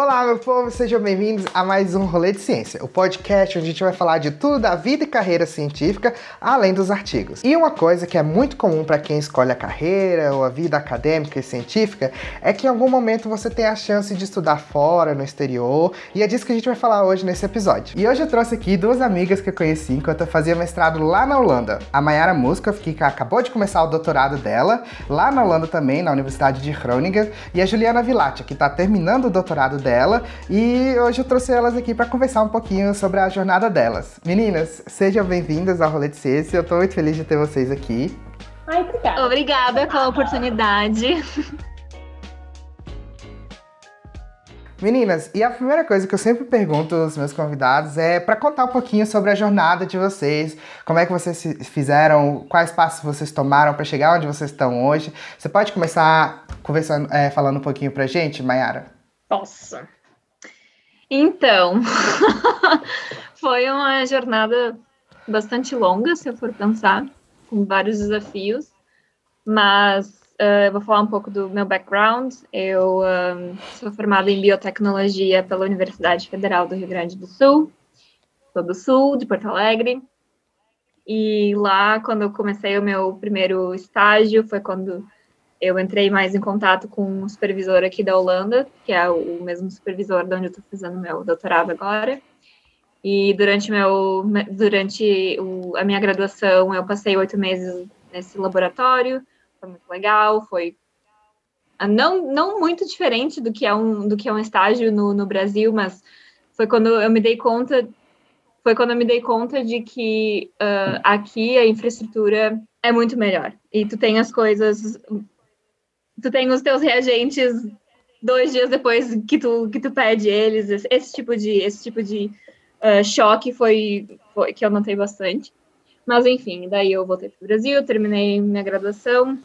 Olá, meu povo, sejam bem-vindos a mais um Rolê de Ciência, o podcast onde a gente vai falar de tudo da vida e carreira científica, além dos artigos. E uma coisa que é muito comum para quem escolhe a carreira ou a vida acadêmica e científica é que em algum momento você tem a chance de estudar fora, no exterior, e é disso que a gente vai falar hoje nesse episódio. E hoje eu trouxe aqui duas amigas que eu conheci enquanto eu fazia mestrado lá na Holanda. A Mayara Muskov, que acabou de começar o doutorado dela, lá na Holanda também, na Universidade de Groningen, e a Juliana Vilatti, que está terminando o doutorado dela dela e hoje eu trouxe elas aqui para conversar um pouquinho sobre a jornada delas. Meninas, sejam bem-vindas ao Rolê de Ciência, eu estou muito feliz de ter vocês aqui. Ai, obrigada. Obrigada pela oportunidade. Meninas, e a primeira coisa que eu sempre pergunto aos meus convidados é para contar um pouquinho sobre a jornada de vocês, como é que vocês fizeram, quais passos vocês tomaram para chegar onde vocês estão hoje. Você pode começar conversando, é, falando um pouquinho para gente, Mayara? Nossa. Então, foi uma jornada bastante longa, se eu for pensar, com vários desafios, mas uh, eu vou falar um pouco do meu background. Eu sou formada em biotecnologia pela Universidade Federal do Rio Grande do Sul, sou do Sul, de Porto Alegre, e lá, quando eu comecei o meu primeiro estágio, foi quando eu entrei mais em contato com um supervisor aqui da Holanda, que é o mesmo supervisor de onde eu estou fazendo meu doutorado agora. E durante, meu, durante o, a minha graduação, eu passei oito meses nesse laboratório, foi muito legal, foi não, não muito diferente do que é um, do que é um estágio no, no Brasil, mas foi quando eu me dei conta foi quando eu me dei conta de que uh, aqui a infraestrutura é muito melhor e tu tem as coisas tu tem os teus reagentes dois dias depois que tu, que tu pede eles. Esse, esse tipo de, esse tipo de uh, choque foi, foi que eu notei bastante. Mas, enfim, daí eu voltei para o Brasil, terminei minha graduação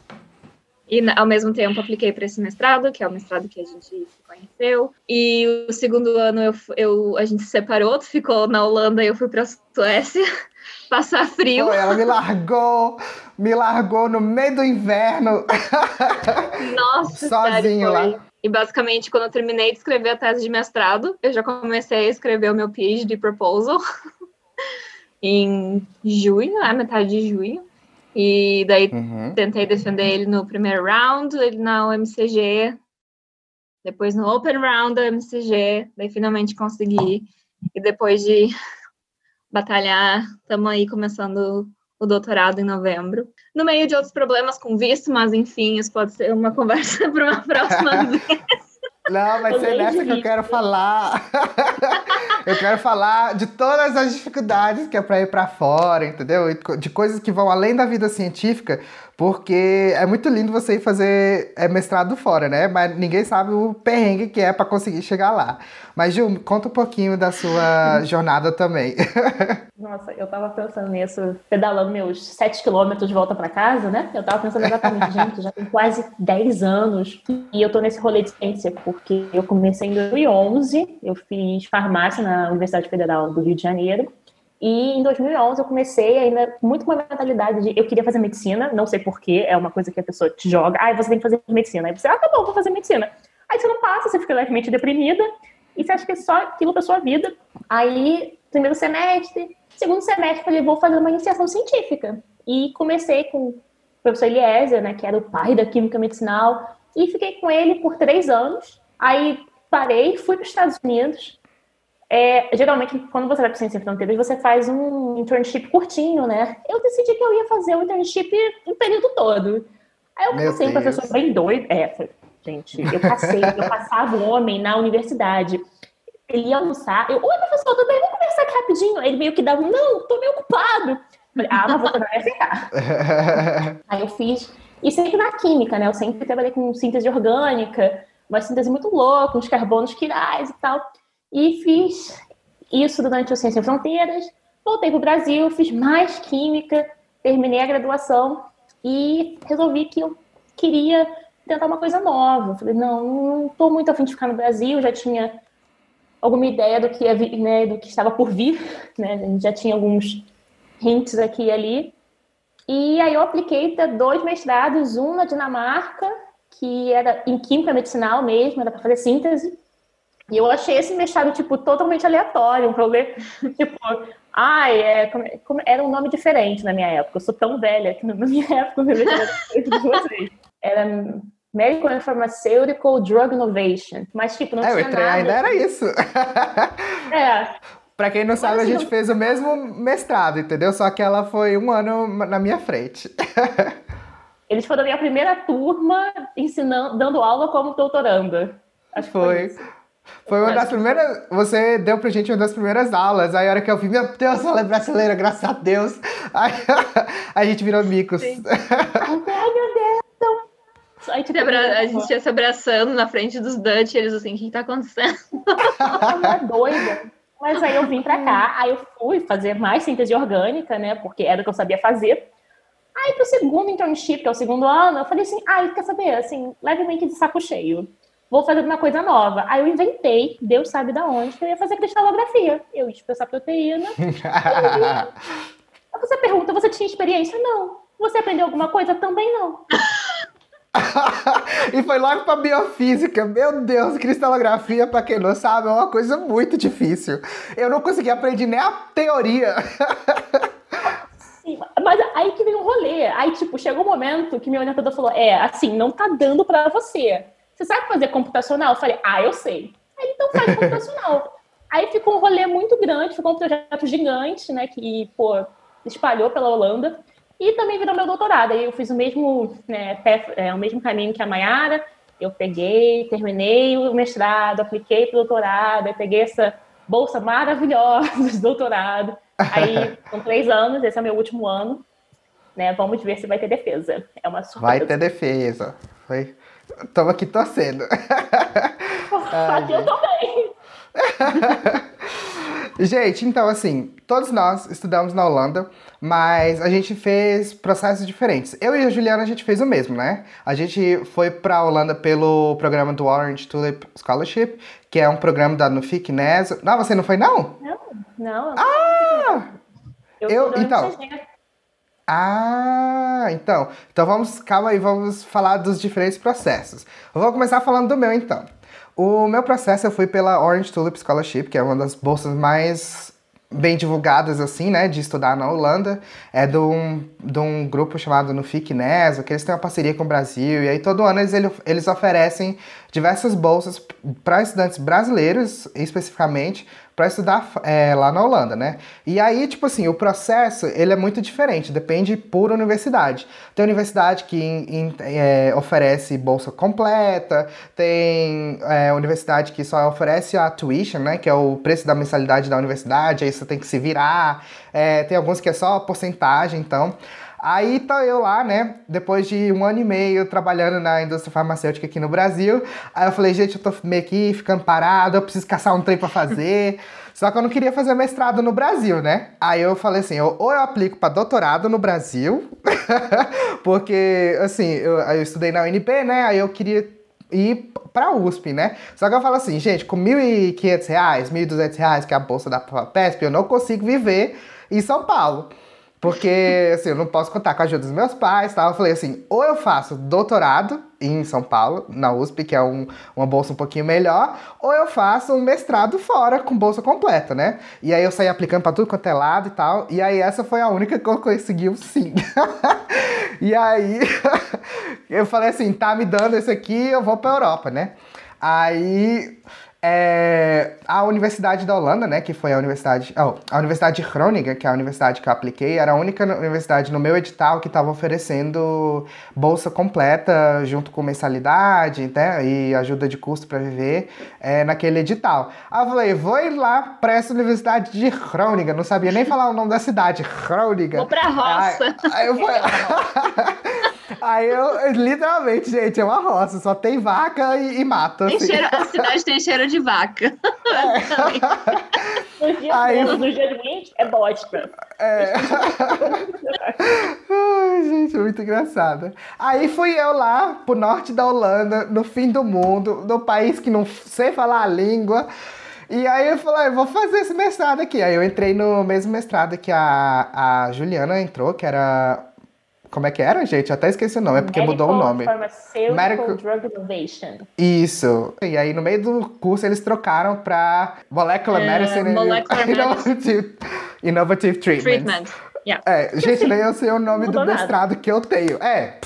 e, ao mesmo tempo, apliquei para esse mestrado, que é o mestrado que a gente se conheceu. E o segundo ano eu, eu, a gente se separou, tu ficou na Holanda e eu fui para a Suécia passar frio. Ela me largou, me largou no meio do inverno. Nossa, sozinho lá. E basicamente, quando eu terminei de escrever a tese de mestrado, eu já comecei a escrever o meu PhD proposal em junho, a metade de junho. E daí uhum. tentei defender ele no primeiro round, ele na UMCG, depois no Open Round da UMCG, daí finalmente consegui. E depois de batalhar, estamos aí começando o doutorado em novembro. No meio de outros problemas com visto, mas enfim, isso pode ser uma conversa para uma próxima vez. Não, vai ser nessa que eu quero falar. eu quero falar de todas as dificuldades que é para ir para fora, entendeu? De coisas que vão além da vida científica, porque é muito lindo você ir fazer é, mestrado fora, né? Mas ninguém sabe o perrengue que é para conseguir chegar lá. Mas, Gil, conta um pouquinho da sua jornada também. Nossa, eu tava pensando nisso, pedalando meus 7 quilômetros de volta para casa, né? Eu tava pensando exatamente, gente, já tem quase 10 anos e eu tô nesse rolê de ciência, porque eu comecei em 2011, eu fiz farmácia na Universidade Federal do Rio de Janeiro. E em 2011 eu comecei ainda muito com uma mentalidade de eu queria fazer medicina, não sei porquê, é uma coisa que a pessoa te joga, ah, você tem que fazer medicina. Aí você, ah, tá bom, vou fazer medicina. Aí você não passa, você fica levemente deprimida e você acha que é só aquilo para sua vida. Aí, primeiro semestre, segundo semestre, falei, vou fazer uma iniciação científica. E comecei com o professor Eliezer, né, que era o pai da química medicinal, e fiquei com ele por três anos. Aí parei, fui para os Estados Unidos, é, geralmente, quando você vai para Ciência Fronteiras, você faz um internship curtinho, né? Eu decidi que eu ia fazer o internship o período todo. Aí eu passei um professor bem doido. É, gente, eu passei, eu passava o homem na universidade. Ele ia almoçar. Eu, oi, professor, tudo bem? Vamos conversar aqui rapidinho. Ele meio que dava, não, tô meio ocupado. Falei, ah, mas você vai ficar. Aí eu fiz. E sempre na química, né? Eu sempre trabalhei com síntese orgânica, uma síntese muito louca, uns carbonos quirais e tal. E fiz isso durante o Ciência Sem Fronteiras. Voltei para o Brasil, fiz mais química, terminei a graduação e resolvi que eu queria tentar uma coisa nova. Falei, não, não estou muito afim de ficar no Brasil, já tinha alguma ideia do que, né, do que estava por vir, né? já tinha alguns hints aqui e ali. E aí eu apliquei para dois mestrados, um na Dinamarca, que era em química medicinal mesmo, era para fazer síntese, E eu achei esse mestrado, tipo, totalmente aleatório, um problema, tipo, ai, é, como, como, era um nome diferente na minha época, eu sou tão velha que na minha época eu me de vocês. Era Medical Pharmaceutical Drug Innovation, mas, tipo, não é, tinha nada. ainda era isso. É. Pra quem não sabe, a gente fez o mesmo mestrado, entendeu? Só que ela foi um ano na minha frente. Eles foram a minha primeira turma ensinando, dando aula como doutoranda. Acho foi. Foi, foi uma das primeiras. Você deu pra gente uma das primeiras aulas. Aí a hora que eu vi, meu Deus, ela é brasileira, graças a Deus. Aí a gente virou micos. Ai, meu Deus. Aí, tipo, a gente ia se abraçando na frente dos Dutch, eles assim, o que tá acontecendo? Ela é doida. Mas aí eu vim pra cá, aí eu fui fazer mais síntese orgânica, né? Porque era o que eu sabia fazer. Aí pro segundo internship, que é o segundo ano, eu falei assim, ai, ah, quer saber, assim, levemente de saco cheio. Vou fazer uma coisa nova. Aí eu inventei, Deus sabe da onde, que eu ia fazer cristalografia. Eu ia expressar proteína. Aí você pergunta, você tinha experiência? Não. Você aprendeu alguma coisa? Também não. e foi logo para biofísica. Meu Deus, cristalografia, para quem não sabe, é uma coisa muito difícil. Eu não consegui aprender nem a teoria. Mas aí que vem um rolê. Aí, tipo, chegou um momento que meu orientador falou: é, assim, não tá dando para você. Você sabe fazer computacional? Eu falei: ah, eu sei. Aí então faz computacional. aí ficou um rolê muito grande, ficou um projeto gigante, né, que, pô, espalhou pela Holanda. E também virou meu doutorado. Aí eu fiz o mesmo, né, é, o mesmo caminho que a Mayara. Eu peguei, terminei o mestrado, apliquei para o doutorado, aí peguei essa bolsa maravilhosa de doutorado. Aí, com três anos, esse é meu último ano. Né? Vamos ver se vai ter defesa. É uma surpresa. Vai ter defesa. Foi... Estamos aqui torcendo. aqui eu também. Gente, então assim, todos nós estudamos na Holanda, mas a gente fez processos diferentes. Eu e a Juliana a gente fez o mesmo, né? A gente foi para a Holanda pelo programa do Orange Tulip Scholarship, que é um programa da Nufic NES. Não, você não foi não? Não, não. ah! Eu, eu então. Ah, então. Então vamos, calma aí, vamos falar dos diferentes processos. Eu vou começar falando do meu então. O meu processo eu fui pela Orange Tulip Scholarship, que é uma das bolsas mais bem divulgadas, assim, né, de estudar na Holanda. É de um, de um grupo chamado Nufic Neso, que eles têm uma parceria com o Brasil. E aí todo ano eles, eles oferecem diversas bolsas para estudantes brasileiros, especificamente, para estudar é, lá na Holanda, né? E aí, tipo assim, o processo ele é muito diferente, depende por universidade. Tem universidade que in, in, é, oferece bolsa completa, tem é, universidade que só oferece a tuition, né? Que é o preço da mensalidade da universidade, aí você tem que se virar. É, tem alguns que é só porcentagem, então. Aí tô eu lá, né? Depois de um ano e meio trabalhando na indústria farmacêutica aqui no Brasil. Aí eu falei, gente, eu tô meio que ficando parado, eu preciso caçar um trem pra fazer. Só que eu não queria fazer mestrado no Brasil, né? Aí eu falei assim, ou eu aplico para doutorado no Brasil, porque, assim, eu, eu estudei na UNP, né? Aí eu queria ir pra USP, né? Só que eu falo assim, gente, com R$ 1.500, R$ 1.200, que é a bolsa da PESP, eu não consigo viver em São Paulo. Porque, assim, eu não posso contar com a ajuda dos meus pais tal. Eu falei assim, ou eu faço doutorado em São Paulo, na USP, que é um, uma bolsa um pouquinho melhor, ou eu faço um mestrado fora com bolsa completa, né? E aí eu saí aplicando para tudo quanto é lado e tal. E aí essa foi a única que eu consegui sim. e aí eu falei assim, tá me dando esse aqui, eu vou pra Europa, né? Aí é, a Universidade da Holanda, né, que foi a Universidade, oh, a Universidade de Groningen, que é a universidade que eu apliquei, era a única universidade no meu edital que estava oferecendo bolsa completa junto com mensalidade, né, e ajuda de custo para viver é, naquele edital. Aí eu falei, vou ir lá para essa Universidade de Groningen, não sabia nem falar o nome da cidade, Groningen. Vou pra roça. Aí, aí eu fui... Aí eu, literalmente, gente, é uma roça, só tem vaca e, e mato. Assim. Cheiro, a cidade tem cheiro de vaca. É. no dia Aí, menos, no dia de 20 é bosta. É. Ai, gente, muito engraçada. Aí fui eu lá pro norte da Holanda, no fim do mundo, no país que não sei falar a língua. E aí eu falei, vou fazer esse mestrado aqui. Aí eu entrei no mesmo mestrado que a, a Juliana entrou, que era Como é que era, gente? Até esqueci o nome, é porque Medical mudou o nome. Pharmaceutical Medical- Drug Innovation. Isso. E aí, no meio do curso, eles trocaram pra Molecular É, Medicine Molecular Innovative, Innovative Treatments. Treatment. Yeah. É, gente, nem eu sei o nome do Mudou nada. mestrado que eu tenho. É,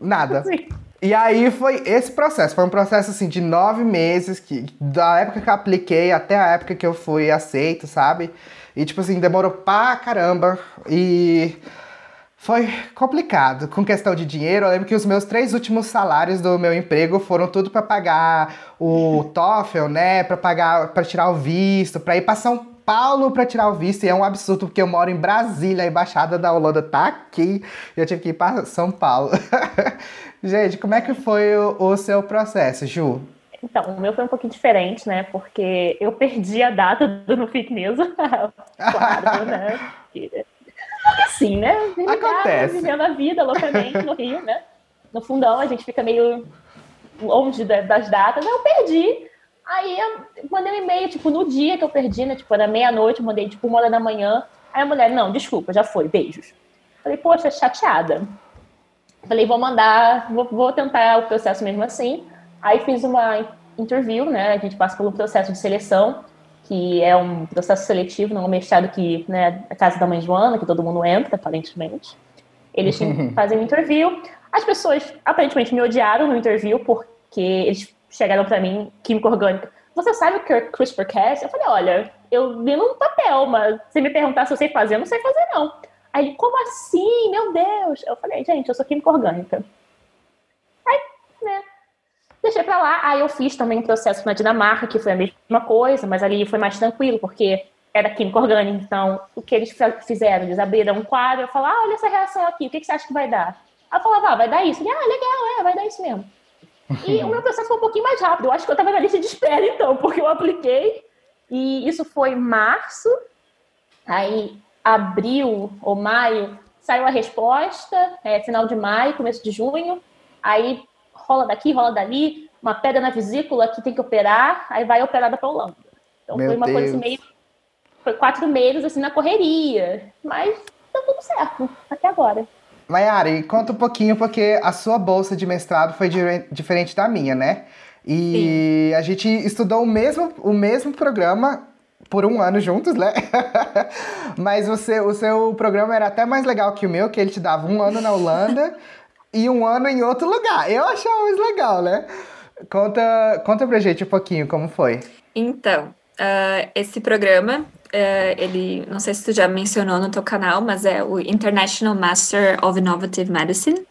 nada. Sim. E aí foi esse processo. Foi um processo assim de nove meses, que, da época que eu apliquei até a época que eu fui aceito, sabe? E tipo assim, demorou pra caramba. E foi complicado. Com questão de dinheiro, eu lembro que os meus três últimos salários do meu emprego foram tudo pra pagar o TOEFL, né? Pra pagar, para tirar o visto, pra ir pra São Paulo pra tirar o visto. E é um absurdo porque eu moro em Brasília, a embaixada da Holanda tá aqui. E eu tive que ir pra São Paulo. Gente, como é que foi o, o seu processo, Ju? Então, o meu foi um pouquinho diferente, né? Porque eu perdi a data do No Fit mesmo. claro, né? Assim, né? Ligado, Acontece. Vivendo a vida loucamente no Rio, né? No fundão, a gente fica meio longe da- das datas. Eu perdi. Aí eu mandei um e-mail, tipo, no dia que eu perdi, né? Tipo, era meia-noite, eu mandei, tipo, uma hora da manhã. Aí a mulher, não, desculpa, já foi, beijos. Falei, poxa, chateada. Falei, vou mandar, vou, vou tentar o processo mesmo assim. Aí fiz uma interview, né? A gente passa pelo processo de seleção, que é um processo seletivo, não é um mestrado que, né, a casa da mãe Joana, que todo mundo entra, aparentemente. Eles fazem um interview. As pessoas aparentemente me odiaram no interview porque eles chegaram pra mim, química orgânica. Você sabe o que é CRISPR-Cas? Eu falei, olha, eu li num papel, mas se me perguntar se eu sei fazer, eu não sei fazer, não. Aí ele, como assim? Meu Deus! Eu falei, gente, eu sou química orgânica. Deixei pra lá. Aí eu fiz também um processo na Dinamarca, que foi a mesma coisa, mas ali foi mais tranquilo, porque era química orgânica. Então, o que eles fizeram? Eles abriram um quadro, eu falava, ah, olha essa reação aqui, o que, você acha que vai dar? Aí eu falava, ah, vai dar isso. Ele, ah, legal, é, vai dar isso mesmo. E o meu processo foi um pouquinho mais rápido. Eu acho que eu tava na lista de espera, então, porque eu apliquei. E isso foi março. Aí, abril ou maio, saiu a resposta. É, final de maio, começo de junho. Aí, rola daqui, rola dali. Uma pedra na vesícula que tem que operar. Aí vai operada pra Holanda. Então, Meu foi uma coisa Deus. assim, meio... Foi quatro meses, assim, na correria. Mas deu tudo certo, até agora. Mayara, conta um pouquinho, porque a sua bolsa de mestrado foi diferente da minha, né? E a gente estudou o mesmo, o mesmo programa por um ano juntos, né? Mas você, o seu programa era até mais legal que o meu, que ele te dava um ano na Holanda e um ano em outro lugar. Eu achava mais legal, né? Conta, conta pra gente um pouquinho como foi. Então, ah, esse programa, ah, ele, não sei se tu já mencionou no teu canal, mas é o International Master of Innovative Medicine.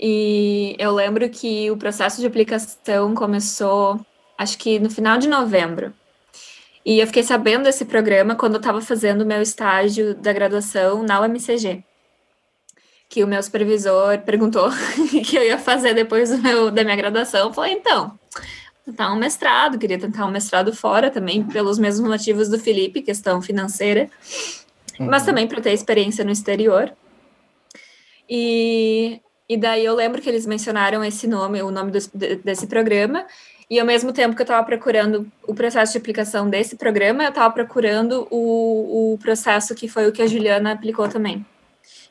E eu lembro que o processo de aplicação começou, acho que no final de novembro. E eu fiquei sabendo desse programa quando eu estava fazendo o meu estágio da graduação na UMCG. Que o meu supervisor perguntou o que eu ia fazer depois do meu, da minha graduação. Eu falei, então, tentar um mestrado, queria tentar um mestrado fora também, pelos mesmos motivos do Felipe, questão financeira, mas também para ter experiência no exterior. E, e daí eu lembro que eles mencionaram esse nome, o nome dos- de- desse programa, e ao mesmo tempo que eu estava procurando o processo de aplicação desse programa, eu estava procurando o, o processo que foi o que a Juliana aplicou também.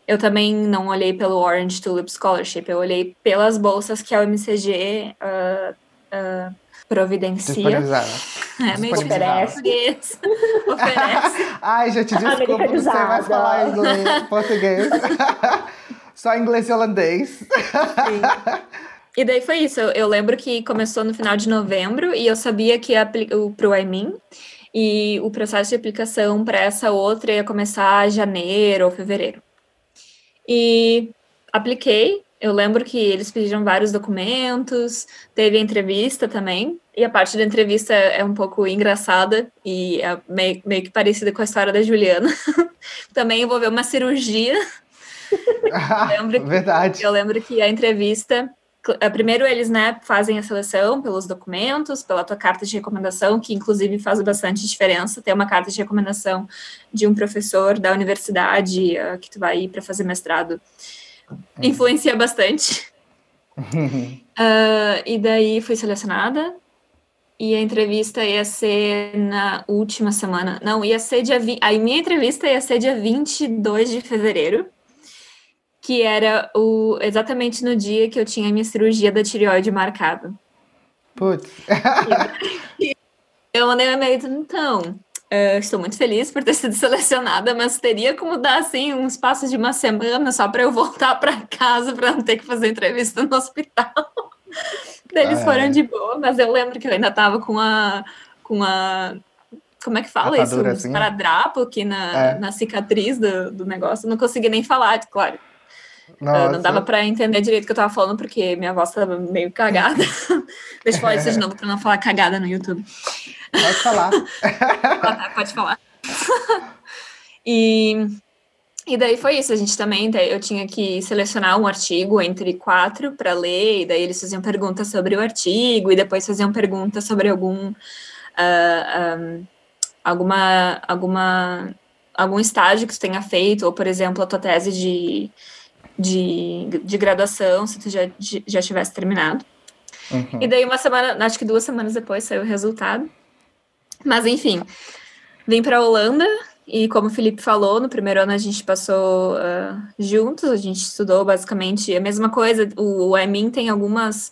Eu também não olhei pelo Orange Tulip Scholarship, eu olhei pelas bolsas que a UMCG ah, ah, providencia. É meio Oferece. português. Oferece. Ai, gente, desculpa, não sei mais Americanizada. falar inglês, português. Só inglês e holandês. E daí foi isso. Eu, eu lembro que começou no final de novembro e eu sabia que ia para o IMIN e o processo de aplicação para essa outra ia começar em janeiro ou fevereiro. E apliquei. Eu lembro que eles pediram vários documentos, teve a entrevista também. E a parte da entrevista é um pouco engraçada e é meio, meio que parecida com a história da Juliana. também envolveu uma cirurgia. Lembro que- Verdade. Eu lembro que a entrevista, primeiro eles, né, fazem a seleção pelos documentos, pela tua carta de recomendação, que inclusive faz bastante diferença, ter uma carta de recomendação de um professor da universidade eh, que tu vai ir para fazer mestrado, influencia bastante. Ah, e daí fui selecionada. E a entrevista ia ser na última semana. Não, ia ser dia 20. A minha entrevista ia ser dia 22 de fevereiro. Que era o, exatamente no dia que eu tinha minha cirurgia da tireoide marcada. Putz. eu mandei um e-mail então, Uh, estou muito feliz por ter sido selecionada, mas teria como dar assim uns passos de uma semana só para eu voltar para casa para não ter que fazer entrevista no hospital. Eles ah, foram é. de boa, mas eu lembro que eu ainda estava com a com a como é que fala isso? Um assim? paradrapo aqui na, é. na cicatriz do, do negócio. Eu não consegui nem falar, claro. Uh, não dava para entender direito o que eu tava falando, porque minha voz tava meio cagada. Deixa eu falar isso de novo para não falar cagada no YouTube. Pode falar. ah, tá, pode falar. e, e daí foi isso. A gente também, eu tinha que selecionar um artigo entre quatro para ler, e daí eles faziam perguntas sobre o artigo, e depois faziam perguntas sobre algum. Uh, ah, um, alguma, alguma, algum estágio que tu tenha feito, ou, por exemplo, a tua tese de, de, de graduação, se tu já, já tivesse terminado. Uhum. E daí, uma semana, acho que duas semanas depois saiu o resultado. Mas enfim, vim para a Holanda e como o Felipe falou, no primeiro ano a gente passou uh, juntos, a gente estudou basicamente a mesma coisa. O, o IMIN tem algumas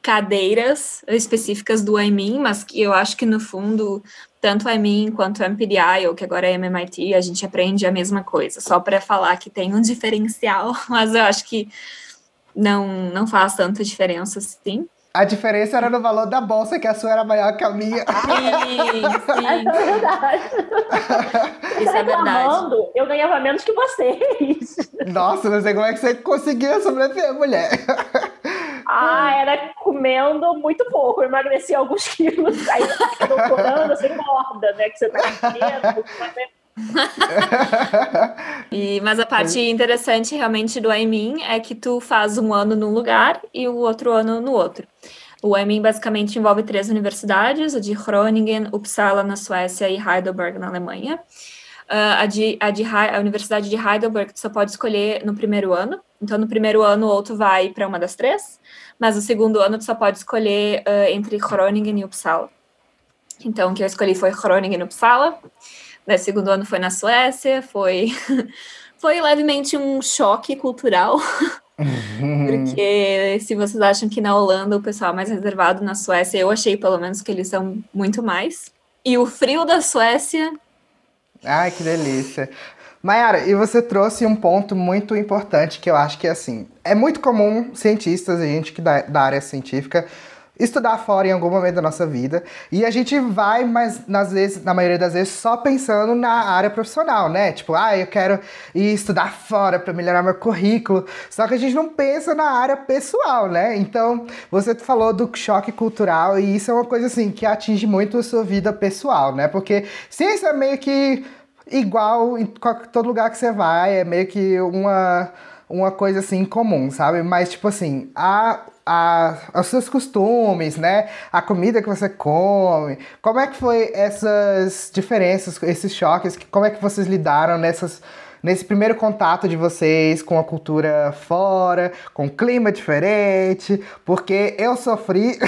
cadeiras específicas do IMIN, mas que eu acho que no fundo, tanto o IMIN quanto o MPDI, ou que agora é MMIT, a gente aprende a mesma coisa, só para falar que tem um diferencial, mas eu acho que não, não faz tanta diferença assim. A diferença era no valor da bolsa, que a sua era maior que a minha. Sim, sim. É verdade. Isso é verdade. Eu ganhava menos que vocês. Nossa, não sei como é que você conseguia sobreviver, mulher. Ah, era comendo muito pouco. Eu emagreci alguns quilos. Aí, doutorando, você engorda, né? Que você tá comendo, e, mas a parte interessante realmente do IMIN é que tu faz um ano num lugar e o outro ano no outro. O IMIN basicamente envolve três universidades, a de Groningen, Uppsala na Suécia e Heidelberg na Alemanha. Uh, a, de, a, de, a Universidade de Heidelberg tu só pode escolher no primeiro ano, então no primeiro ano ou tu vai para uma das três, mas no segundo ano tu só pode escolher uh, entre Groningen e Uppsala. Então o que eu escolhi foi Groningen e Uppsala. Né, segundo ano foi na Suécia, foi, foi levemente um choque cultural. Porque se vocês acham que na Holanda o pessoal é mais reservado, na Suécia eu achei pelo menos que eles são muito mais. E o frio da Suécia. Ai, que delícia. Mayara, e você trouxe um ponto muito importante que eu acho que é assim: é muito comum cientistas e gente que da, da área científica estudar fora em algum momento da nossa vida. E a gente vai, mas nas vezes, na maioria das vezes, só pensando na área profissional, né? Tipo, ah, eu quero ir estudar fora para melhorar meu currículo. Só que a gente não pensa na área pessoal, né? Então, você falou do choque cultural e isso é uma coisa assim que atinge muito a sua vida pessoal, né? Porque ciência é meio que igual em todo lugar que você vai, é meio que uma uma coisa assim comum, sabe? Mas tipo assim, a a, os seus costumes, né? A comida que você come. Como é que foi essas diferenças, esses choques? Como é que vocês lidaram nessas, nesse primeiro contato de vocês com a cultura fora, com clima diferente? Porque eu sofri.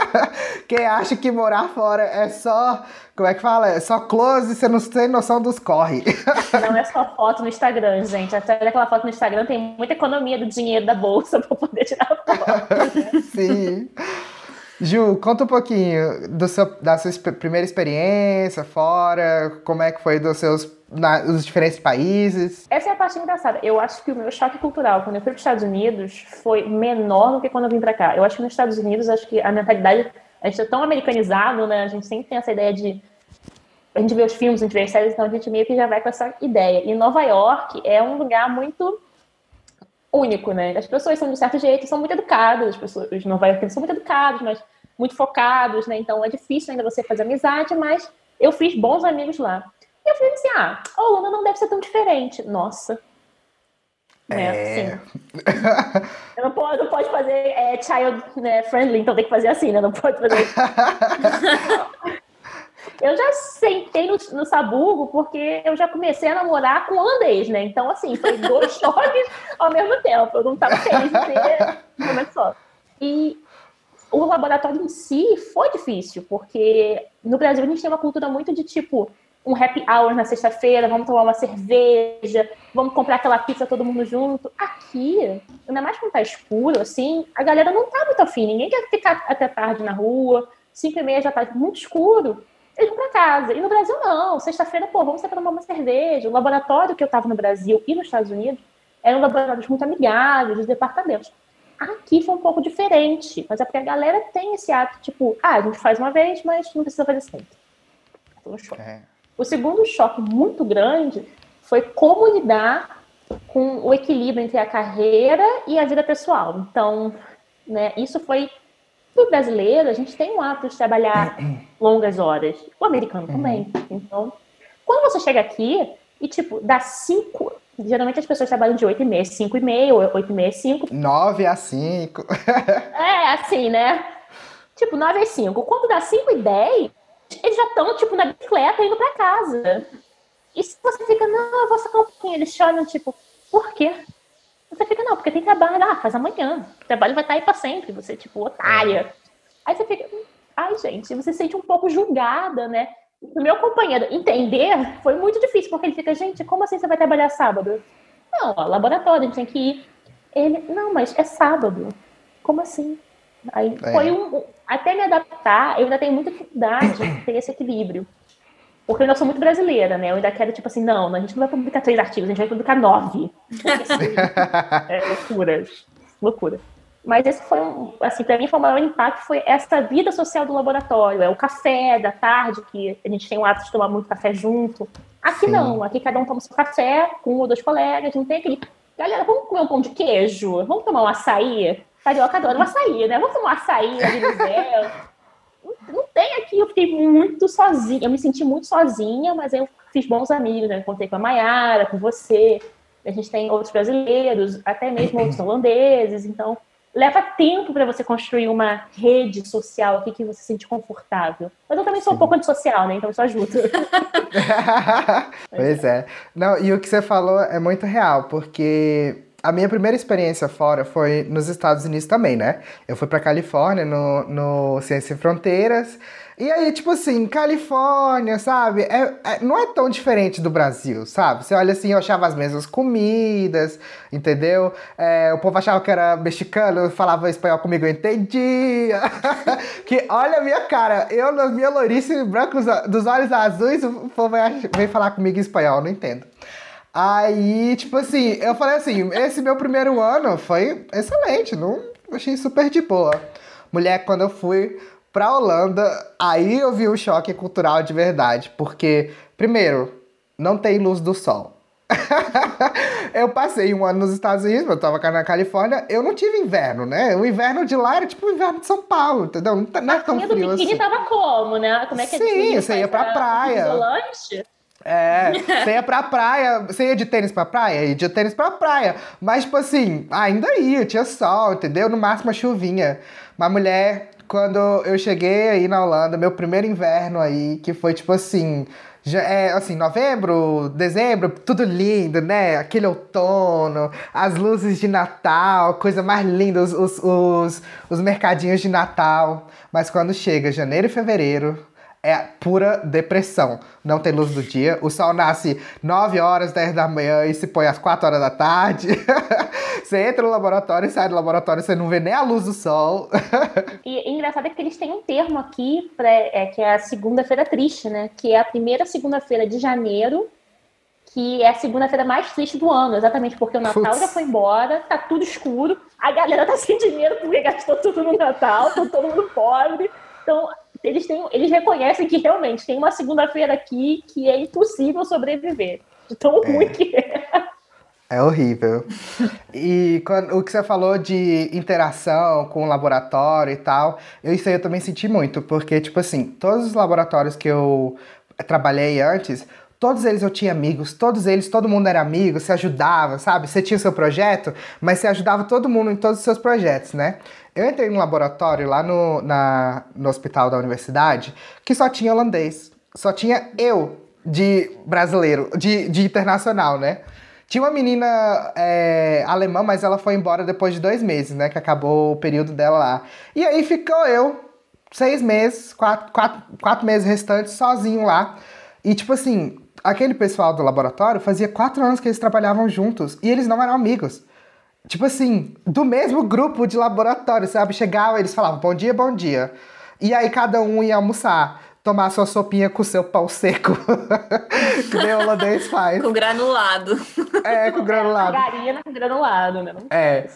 Quem acha que morar fora é só como é que fala? É só close, você não tem noção dos corre. Não é só foto no Instagram, gente. Até aquela foto no Instagram tem muita economia do dinheiro da bolsa para poder tirar foto. Sim. Ju, conta um pouquinho do seu, da sua primeira experiência fora, como é que foi dos seus na, os diferentes países. Essa é a parte engraçada. Eu acho que o meu choque cultural quando eu fui para os Estados Unidos foi menor do que quando eu vim para cá. Eu acho que nos Estados Unidos acho que a mentalidade a gente é tão americanizado, né? A gente sempre tem essa ideia de. A gente vê os filmes, a gente vê as séries, então a gente meio que já vai com essa ideia. E Nova York é um lugar muito único, né? As pessoas são de certo jeito, são muito educadas, as pessoas, os nova York são muito educados, mas muito focados, né? Então é difícil ainda você fazer amizade, mas eu fiz bons amigos lá. E eu falei assim: ah, a Holanda não deve ser tão diferente. Nossa, né? É... não, pode, não pode fazer é, child né, friendly, então tem que fazer assim, né? Não pode fazer. eu já sentei no, no sabugo porque eu já comecei a namorar com holandês, né? Então, assim, foi dois choques ao mesmo tempo. Eu não estava feliz de ter só. E o laboratório em si foi difícil, porque no Brasil a gente tem uma cultura muito de tipo um happy hour na sexta-feira, vamos tomar uma cerveja, vamos comprar aquela pizza todo mundo junto. Aqui, ainda mais quando tá escuro, assim, a galera não tá muito afim, ninguém quer ficar até tarde na rua, cinco e meia já tá muito escuro, eles vão pra casa. E no Brasil não, sexta-feira, pô, vamos sair tomar uma cerveja. O laboratório que eu tava no Brasil e nos Estados Unidos eram laboratórios muito amigáveis, os departamentos. Aqui foi um pouco diferente, mas é porque a galera tem esse ato, tipo, ah, a gente faz uma vez, mas não precisa fazer sempre. Então, é. O segundo choque muito grande foi como lidar com o equilíbrio entre a carreira e a vida pessoal. Então, né, isso foi o brasileiro, a gente tem o hábito de trabalhar longas horas. O americano também. Uhum. Então, quando você chega aqui e, tipo, dá cinco. Geralmente as pessoas trabalham de 8 e meia, 5 e meia, 8 e meia, 5. 9 a 5. é, assim, né? Tipo, 9 a 5. Quando dá 5 e 10, eles já estão, tipo, na bicicleta indo para casa. E se você fica, não, eu vou sacar um pouquinho, eles choram, tipo, por quê? Você fica, não, porque tem trabalho, ah, faz amanhã. O trabalho vai estar tá aí para sempre, você, tipo, otária. Aí você fica, ai, gente, você se sente um pouco julgada, né? O meu companheiro entender foi muito difícil, porque ele fica, gente, como assim você vai trabalhar sábado? Não, ó, laboratório, a gente tem que ir. Ele, não, mas é sábado. Como assim? Aí é. foi um. Até me adaptar, eu ainda tenho muita dificuldade de ter esse equilíbrio. Porque eu ainda sou muito brasileira, né? Eu ainda quero, tipo assim, não, a gente não vai publicar três artigos, a gente vai publicar nove. é loucura. Loucura. Mas esse foi um, assim, para mim foi o maior impacto foi essa vida social do laboratório, é o café da tarde que a gente tem o hábito de tomar muito café junto. Aqui Sim. não, aqui cada um toma seu café com um ou dois colegas, não tem aquele, galera, vamos comer um pão de queijo, vamos tomar um açaí. Carioca adora um açaí, né? Vamos tomar um açaí ali no Zé. não tem aqui, eu fiquei muito sozinha, eu me senti muito sozinha, mas eu fiz bons amigos, né? Contei com a Mayara, com você, a gente tem outros brasileiros, até mesmo outros holandeses, então leva tempo para você construir uma rede social aqui que você se sente confortável. Mas eu também sou Sim. um pouco antissocial, né? Então isso ajuda. pois é. Não, e o que você falou é muito real, porque a minha primeira experiência fora foi nos Estados Unidos também, né? Eu fui para Califórnia, no, no Ciência Sem Fronteiras. E aí, tipo assim, Califórnia, sabe? É, é, não é tão diferente do Brasil, sabe? Você olha assim, eu achava as mesmas comidas, entendeu? É, o povo achava que era mexicano, falava espanhol comigo, eu entendia. que olha a minha cara, eu na minha lourice branca dos olhos azuis, o povo vem falar comigo em espanhol, não entendo. Aí, tipo assim, eu falei assim, esse meu primeiro ano foi excelente, não achei super de boa. Mulher, quando eu fui pra Holanda, aí eu vi o choque cultural de verdade. Porque, primeiro, não tem luz do sol. eu passei um ano nos Estados Unidos, eu tava na Califórnia, eu não tive inverno, né? O inverno de lá era tipo o inverno de São Paulo, entendeu? Não, tá, não é tão frio do biquíni assim. tava como, né? Como é que Sim, você ia pra praia. Lanche? É, você ia pra praia, você ia de tênis pra praia? Ia de tênis pra praia. Mas, tipo assim, ainda ia, tinha sol, entendeu? No máximo a chuvinha. Uma mulher quando eu cheguei aí na Holanda, meu primeiro inverno aí, que foi tipo assim, já é assim, novembro, dezembro, tudo lindo, né? Aquele outono, as luzes de Natal, coisa mais linda, os, os, os, os mercadinhos de Natal. Mas quando chega janeiro e fevereiro, é pura depressão. Não tem luz do dia. O sol nasce 9 horas, 10 da manhã e se põe às 4 horas da tarde. você entra no laboratório e sai do laboratório, você não vê nem a luz do sol. e engraçado é que eles têm um termo aqui, pra, é, que é a segunda-feira triste, né? Que é a primeira segunda-feira de janeiro, que é a segunda-feira mais triste do ano, exatamente porque o Natal já foi embora, tá tudo escuro, a galera tá sem dinheiro porque gastou tudo no Natal, tá todo mundo pobre. Então, eles, têm, eles reconhecem que realmente tem uma segunda-feira aqui que é impossível sobreviver. De tão é. ruim que é. É horrível. E quando, o que você falou de interação com o laboratório e tal, eu, isso aí eu também senti muito, porque, tipo assim, todos os laboratórios que eu trabalhei antes, todos eles eu tinha amigos, todos eles, todo mundo era amigo, se ajudava, sabe? Você tinha o seu projeto, mas você ajudava todo mundo em todos os seus projetos, né? Eu entrei num laboratório lá no, na, no hospital da universidade que só tinha holandês. Só tinha eu de brasileiro, de, de internacional, né? Tinha uma menina é, alemã, mas ela foi embora depois de dois meses, né? Que acabou o período dela lá. E aí ficou eu, seis meses, quatro, quatro, quatro meses restantes, sozinho lá. E, tipo assim, aquele pessoal do laboratório fazia quatro anos que eles trabalhavam juntos e eles não eram amigos. Tipo assim, do mesmo grupo de laboratório, sabe? Chegava, eles falavam bom dia, bom dia. E aí cada um ia almoçar, tomar sua sopinha com seu pão seco. que nem o holandês faz. com granulado. É, com granulado. Margarina com granulado, né? Não É.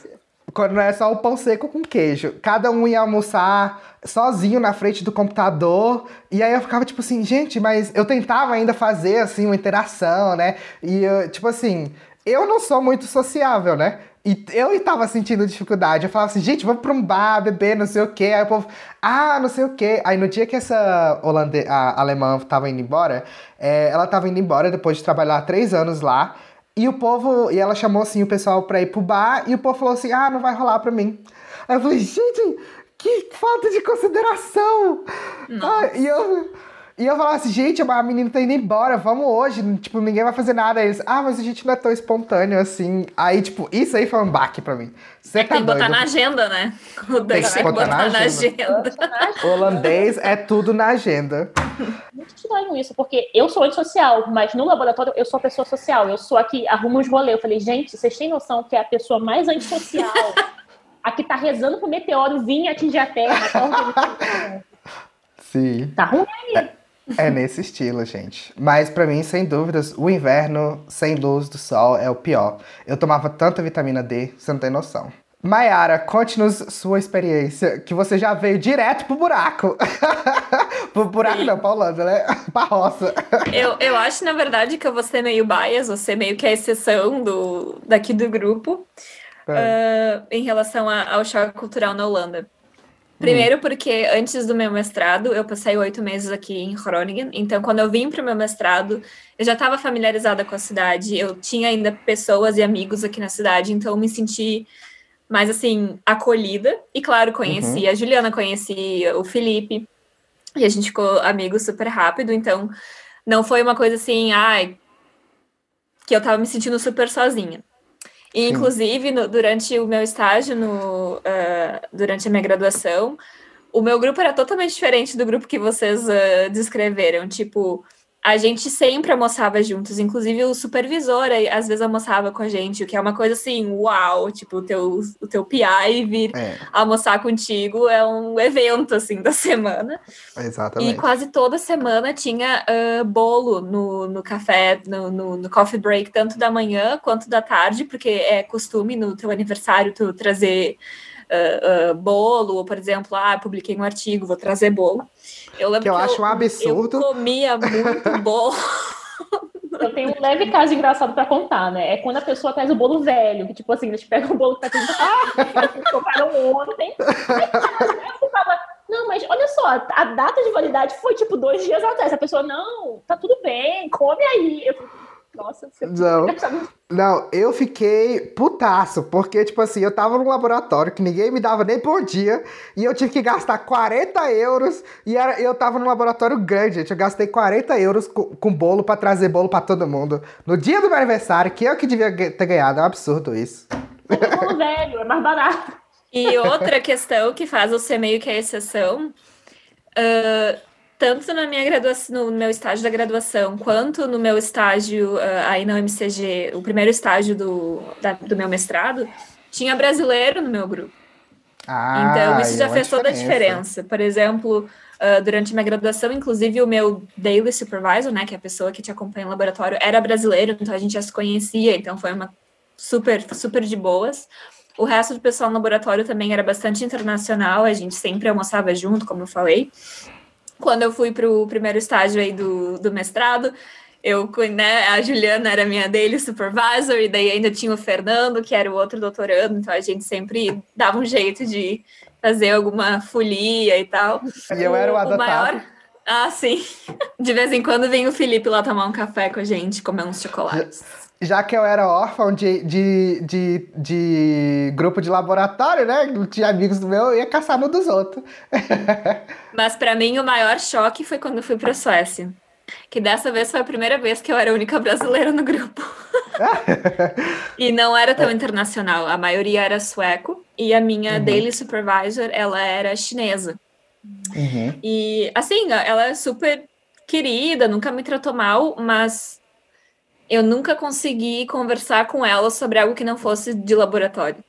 Quando não é só o pão seco com queijo. Cada um ia almoçar sozinho na frente do computador. E aí eu ficava tipo assim, gente, mas eu tentava ainda fazer assim uma interação, né? E eu, tipo assim, eu não sou muito sociável, né? E eu tava sentindo dificuldade. Eu falava assim, gente, vamos pra um bar, beber, não sei o quê. Aí o povo, ah, não sei o quê. Aí no dia que essa holande a alemã tava indo embora, é, ela tava indo embora depois de trabalhar três anos lá. E o povo, e ela chamou assim o pessoal pra ir pro bar, e o povo falou assim: ah, não vai rolar pra mim. Aí eu falei, gente, que falta de consideração! Ah, e eu. E eu falava assim, gente, a menina tá indo embora, vamos hoje, tipo, ninguém vai fazer nada. Aí eles, ah, mas a gente não é tão espontâneo assim. Aí, tipo, isso aí foi um baque pra mim. Você tá Tem que botar na agenda, né? O Tem que botar na botar na agenda. agenda. Holandês é tudo na agenda. Muito estranho isso, porque eu sou antissocial, mas no laboratório eu sou a pessoa social. Eu sou a que arruma os rolês. Eu falei, gente, vocês têm noção que é a pessoa mais antissocial, a que tá rezando pro meteoro vir atingir a Terra, tá Sim. Tá ruim. É nesse estilo, gente. Mas pra mim, sem dúvidas, o inverno sem luz do sol é o pior. Eu tomava tanta vitamina D, você não tem noção. Mayara, conte-nos sua experiência, que você já veio direto pro buraco. pro buraco Sim. não, pra Holanda, né? pra roça. Eu, eu acho, na verdade, que eu vou ser meio bias, ser meio que a exceção do, daqui do grupo ah, em relação a- ao choque cultural na Holanda. Primeiro porque antes do meu mestrado, eu passei oito meses aqui em Groningen, então quando eu vim para o meu mestrado, eu já estava familiarizada com a cidade, eu tinha ainda pessoas e amigos aqui na cidade, então eu me senti mais, assim, acolhida. E, claro, conheci a Juliana, conheci o Felipe, e a gente ficou amigos super rápido, então não foi uma coisa assim, ai, que eu tava me sentindo super sozinha. E, inclusive, no- durante o meu estágio, no, ah, durante a minha graduação, o meu grupo era totalmente diferente do grupo que vocês ah, descreveram. Tipo, a gente sempre almoçava juntos, inclusive o supervisor às vezes almoçava com a gente, o que é uma coisa assim, uau, tipo, o teu, o teu PI vir É, almoçar contigo é um evento, assim, da semana. E exatamente. quase toda semana tinha ah, bolo no, no café, no, no, no coffee break, tanto da manhã quanto da tarde, porque é costume no teu aniversário tu trazer ah, ah, bolo, ou por exemplo, ah, publiquei um artigo, vou trazer bolo. Eu lembro Que eu acho um absurdo. Eu comia muito bolo. Eu tenho um leve caso engraçado pra contar, né? É quando a pessoa traz o bolo velho, que tipo assim, eles pegam o bolo que tá 30 eles compraram ontem. Aí eu ficava, não, mas olha só, a data de validade foi tipo dois dias atrás. A pessoa, não, tá tudo bem, come aí. Eu fico, nossa, você Não. Não, eu fiquei putaço, porque, tipo assim, eu tava num laboratório que ninguém me dava nem por dia, e eu tive que gastar 40 euros, e era, eu tava num laboratório grande, gente, eu gastei 40 euros com, com bolo pra trazer bolo pra todo mundo. No dia do meu aniversário, que eu que devia ter ganhado, é um absurdo isso. Compra bolo velho, é mais barato. E outra questão que faz ser meio que a exceção, ah, tanto na minha graduação, no meu estágio da graduação, quanto no meu estágio ah, aí na UMCG, o primeiro estágio do, da- do meu mestrado, tinha brasileiro no meu grupo. Ah, Então, isso já é fez toda a diferença. Por exemplo, ah, durante minha graduação, inclusive o meu daily supervisor, né, que é a pessoa que te acompanha no laboratório, era brasileiro, então a gente já se conhecia, então foi uma super, super de boas. O resto do pessoal no laboratório também era bastante internacional, a gente sempre almoçava junto, como eu falei. Quando eu fui para o primeiro estágio aí do, do mestrado, eu, né, a Juliana era minha daily supervisor, e daí ainda tinha o Fernando, que era o outro doutorando, então a gente sempre dava um jeito de fazer alguma folia e tal. E eu era o adotado. maior. Ah, sim. De vez em quando vem o Felipe lá tomar um café com a gente, comer uns chocolates. Já que eu era órfão de, de, de, de grupo de laboratório, né? Não tinha amigos do meu, eu ia caçar no dos outros. Mas para mim o maior choque foi quando eu fui para a Suécia. Que dessa vez foi a primeira vez que eu era a única brasileira no grupo. e não era tão internacional. A maioria era sueco e a minha daily supervisor, ela era chinesa. Uhum. E assim, ela é super querida, nunca me tratou mal, mas eu nunca consegui conversar com ela sobre algo que não fosse de laboratório.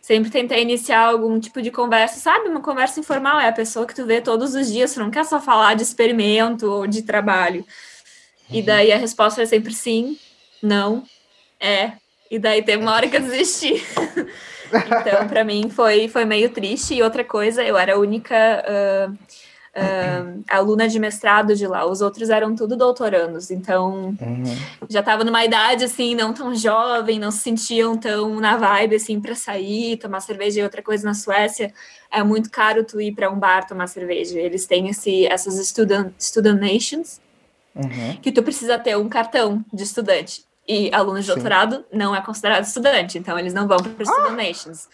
Sempre tentei iniciar algum tipo de conversa, sabe? Uma conversa informal é a pessoa que tu vê todos os dias, tu não quer só falar de experimento ou de trabalho. E uhum. daí a resposta é sempre sim, não, é. E daí teve uma hora que eu desisti. então, para mim, foi, foi meio triste. E outra coisa, eu era a única. Uh, uh, aluna de mestrado de lá, os outros eram tudo doutorandos, então uhum. já estava numa idade assim, não tão jovem, não se sentiam tão na vibe assim para sair, tomar cerveja e outra coisa na Suécia. É muito caro tu ir para um bar tomar cerveja. Eles têm esse, essas student, student nations, uhum. que tu precisa ter um cartão de estudante. E aluno de doutorado Sim. não é considerado estudante, então eles não vão para ah! Student Nations.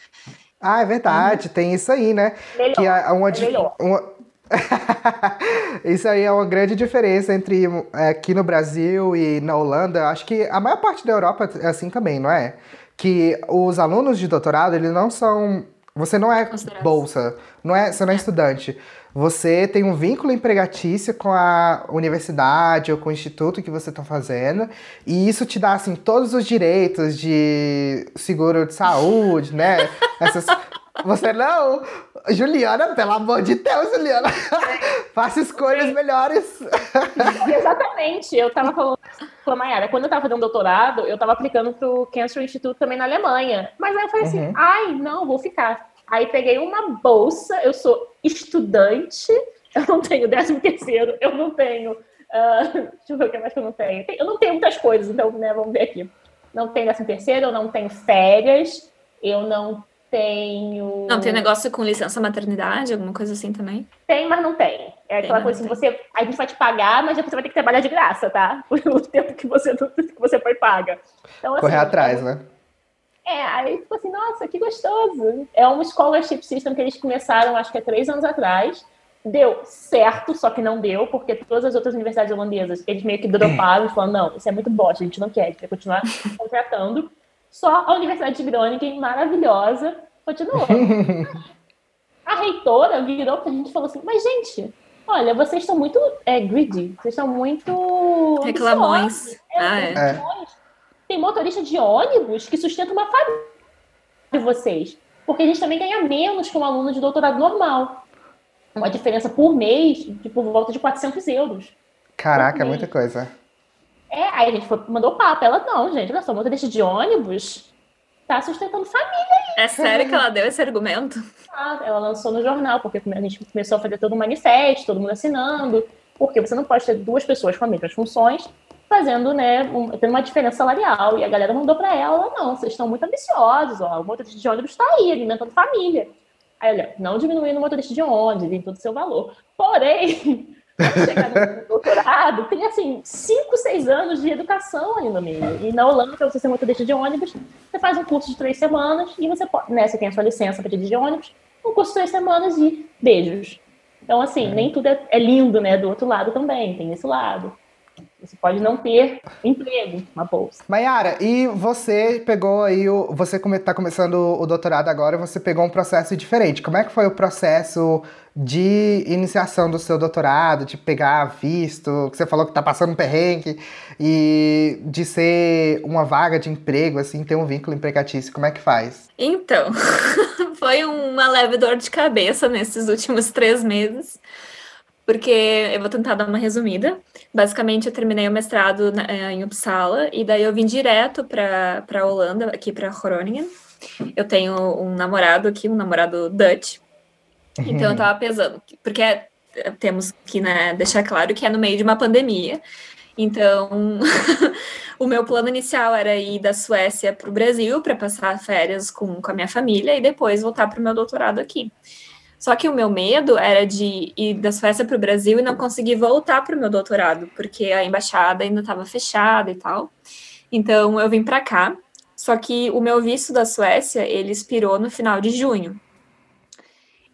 Ah, é verdade, uhum. tem isso aí, né? Melhor, que é uma, é uma, Isso aí é uma grande diferença entre é, aqui no Brasil e na Holanda. Acho que a maior parte da Europa é assim também, não é? Que os alunos de doutorado, eles não são. Você não é bolsa, não é, você não é estudante. Você tem um vínculo empregatício com a universidade ou com o instituto que você está fazendo, e isso te dá assim todos os direitos de seguro de saúde, né? Essas você não? Juliana, pelo amor de Deus, Juliana. Faça escolhas Sim. melhores. Exatamente. Eu tava falando com a Mayara, quando eu tava fazendo doutorado, eu tava aplicando pro Cancer Institute também na Alemanha. Mas aí eu falei assim, uhum. ai, não, vou ficar. Aí peguei uma bolsa, eu sou estudante, eu não tenho décimo terceiro, eu não tenho. Uh, deixa eu ver o que mais que eu não tenho. Eu não tenho muitas coisas, então, né, vamos ver aqui. Não tenho décimo terceiro, eu não tenho férias, eu não tenho. Não, tem negócio com licença maternidade, alguma coisa assim também? Tem, mas não tem. É aquela tem, coisa assim, você, a gente vai te pagar, mas depois você vai ter que trabalhar de graça, tá? Por o tempo que você, que você foi paga. Então, assim, Correr atrás, né? É, aí ficou assim, nossa, que gostoso. É um scholarship system que eles começaram, acho que há três anos atrás. Deu certo, só que não deu, porque todas as outras universidades holandesas, eles meio que droparam e falaram, não, isso é muito bosta, a gente não quer, a gente vai continuar contratando. Só a Universidade de Groningen, maravilhosa, continuou. a reitora virou pra gente e falou assim: Mas, gente, olha, vocês estão muito é, greedy, vocês estão muito. Reclamões. É, ah, é. é. Tem motorista de ônibus que sustenta uma família de vocês. Porque a gente também ganha menos que um aluno de doutorado normal. Uma diferença por mês de por volta de 400 euros. Caraca, é muita coisa. É, aí a gente foi, mandou papo. Ela, não, gente, olha só, motorista de ônibus tá sustentando família aí. É sério que ela deu esse argumento? Ah, ela lançou no jornal, porque a gente começou a fazer todo um manifesto, todo mundo assinando, porque você não pode ter duas pessoas com as mesmas funções fazendo, né, um, tendo uma diferença salarial. E a galera mandou para ela, não, vocês estão muito ambiciosos, ó, o motorista de ônibus está aí, alimentando família. Aí, olha, não diminuindo o motorista de ônibus, em todo o seu valor. Porém, chegar no doutorado, tem assim, 5, 6 anos de educação ali no meio. E na Holanda, para você ser motorista de ônibus, você faz um curso de três semanas e você pode, né? Você tem a sua licença para dirigir ônibus, um curso de três semanas e beijos. Então, assim, é. nem tudo é, é lindo, né? Do outro lado também, tem esse lado. Você pode não ter emprego, uma bolsa. Mayara, e você pegou aí, o, você está começando o doutorado agora, você pegou um processo diferente. Como é que foi o processo de iniciação do seu doutorado, de pegar visto, que você falou que está passando um perrengue, e de ser uma vaga de emprego, assim, ter um vínculo empregatício, como é que faz? Então, foi uma leve dor de cabeça nesses últimos três meses porque eu vou tentar dar uma resumida. Basicamente, eu terminei o mestrado na, eh, em Uppsala e daí eu vim direto para a Holanda, aqui para Groningen. Eu tenho um namorado aqui, um namorado Dutch. Então eu tava pesando, porque é, temos que né, deixar claro que é no meio de uma pandemia. Então, o meu plano inicial era ir da Suécia para o Brasil para passar férias com, com a minha família e depois voltar para o meu doutorado aqui. Só que o meu medo era de ir da Suécia para o Brasil e não conseguir voltar para o meu doutorado, porque a embaixada ainda estava fechada e tal. Então eu vim para cá. Só que o meu visto da Suécia ele expirou no final de junho.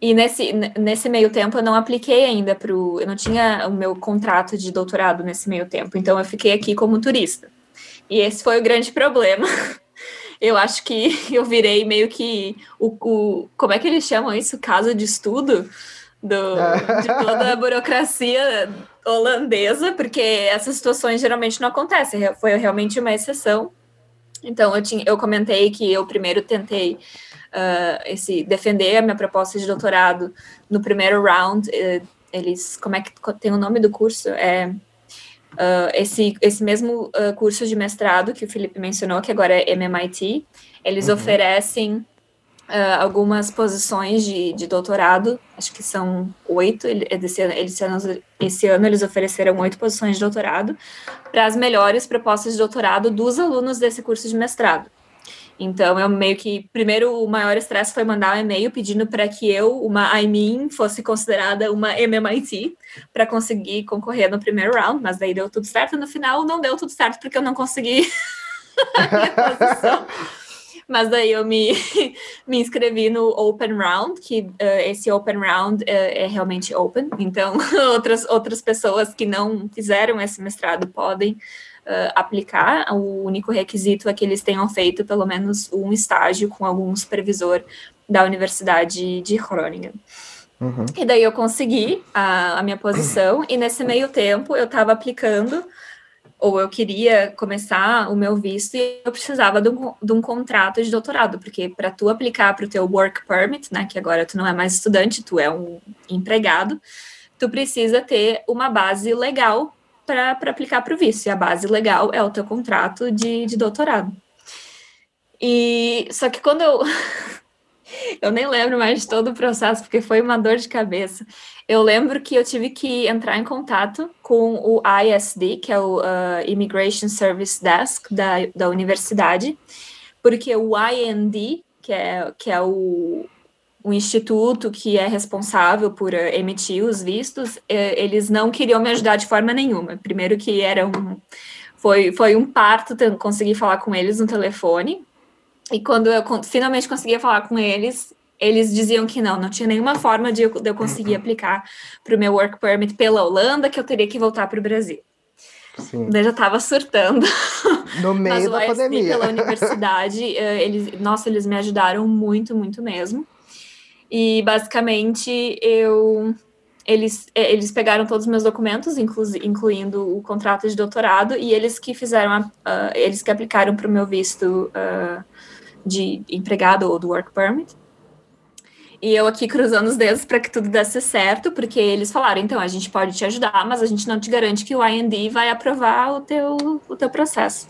E nesse, nesse meio tempo eu não apliquei ainda para o. Eu não tinha o meu contrato de doutorado nesse meio tempo, então eu fiquei aqui como turista. E esse foi o grande problema. eu acho que eu virei meio que o, o como é que eles chamam isso? Casa de estudo do, de toda a burocracia holandesa, porque essas situações geralmente não acontecem, foi realmente uma exceção. Então, eu, tinha, eu comentei que eu primeiro tentei uh, esse, defender a minha proposta de doutorado no primeiro round. Uh, eles, como é que tem o nome do curso? É uh, esse, esse mesmo curso de mestrado que o Felipe mencionou, que agora é MMIT. Eles uhum. oferecem uh, algumas posições de, de doutorado, acho que são oito, esse, esse, ano, esse ano eles ofereceram oito posições de doutorado para as melhores propostas de doutorado dos alunos desse curso de mestrado. Então, eu meio que, primeiro, o maior estresse foi mandar um e-mail pedindo para que eu, uma IMIN, fosse considerada uma MMIT para conseguir concorrer no primeiro round, mas daí deu tudo certo. No final, não deu tudo certo porque eu não consegui. Mas daí eu me, me inscrevi no Open Round, que uh, esse Open Round uh, é realmente open, então outras, outras pessoas que não fizeram esse mestrado podem uh, aplicar. O único requisito é que eles tenham feito pelo menos um estágio com algum supervisor da Universidade de Groningen. Uhum. E daí eu consegui a, a minha posição, e nesse meio tempo eu estava aplicando ou eu queria começar o meu visto e eu precisava de um, de um contrato de doutorado, porque para tu aplicar para o teu work permit, né, que agora tu não é mais estudante, tu é um empregado, tu precisa ter uma base legal para aplicar para o visto, e a base legal é o teu contrato de, de doutorado. E só que quando eu Eu nem lembro mais de todo o processo, porque foi uma dor de cabeça. Eu lembro que eu tive que entrar em contato com o ISD, que é o uh, Immigration Service Desk da, da universidade, porque o IND, que é, que é o, o instituto que é responsável por uh, emitir os vistos, uh, eles não queriam me ajudar de forma nenhuma. Primeiro que era um, foi, foi um parto conseguir falar com eles no telefone, e quando eu finalmente conseguia falar com eles, eles diziam que não, não tinha nenhuma forma de eu, de eu conseguir uhum. aplicar para o meu work permit pela Holanda, que eu teria que voltar para o Brasil. Sim. Eu já estava surtando. No meio da pandemia. pela universidade, eh, eles, nossa, eles me ajudaram muito, muito mesmo. E basicamente eu eles, eh, eles pegaram todos os meus documentos, inclu, incluindo o contrato de doutorado, e eles que fizeram, a, uh, eles que aplicaram para o meu visto uh, de empregado ou do work permit. E eu aqui cruzando os dedos para que tudo desse certo, porque eles falaram, então, a gente pode te ajudar, mas a gente não te garante que o IND vai aprovar o teu, o teu processo.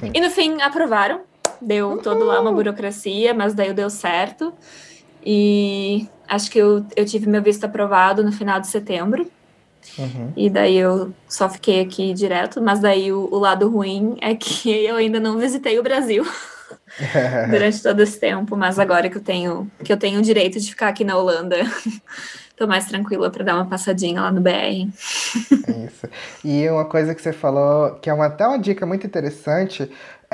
Sim. E no fim, aprovaram. Deu uhum. todo lá uma burocracia, mas daí deu certo. E acho que eu, eu tive meu visto aprovado no final de setembro. Uhum. E daí eu só fiquei aqui direto, mas daí o, o lado ruim é que eu ainda não visitei o Brasil. durante todo esse tempo, mas agora que eu tenho que eu tenho o direito de ficar aqui na Holanda, tô mais tranquila para dar uma passadinha lá no BR. Isso. E uma coisa que você falou, que é uma, até uma dica muito interessante,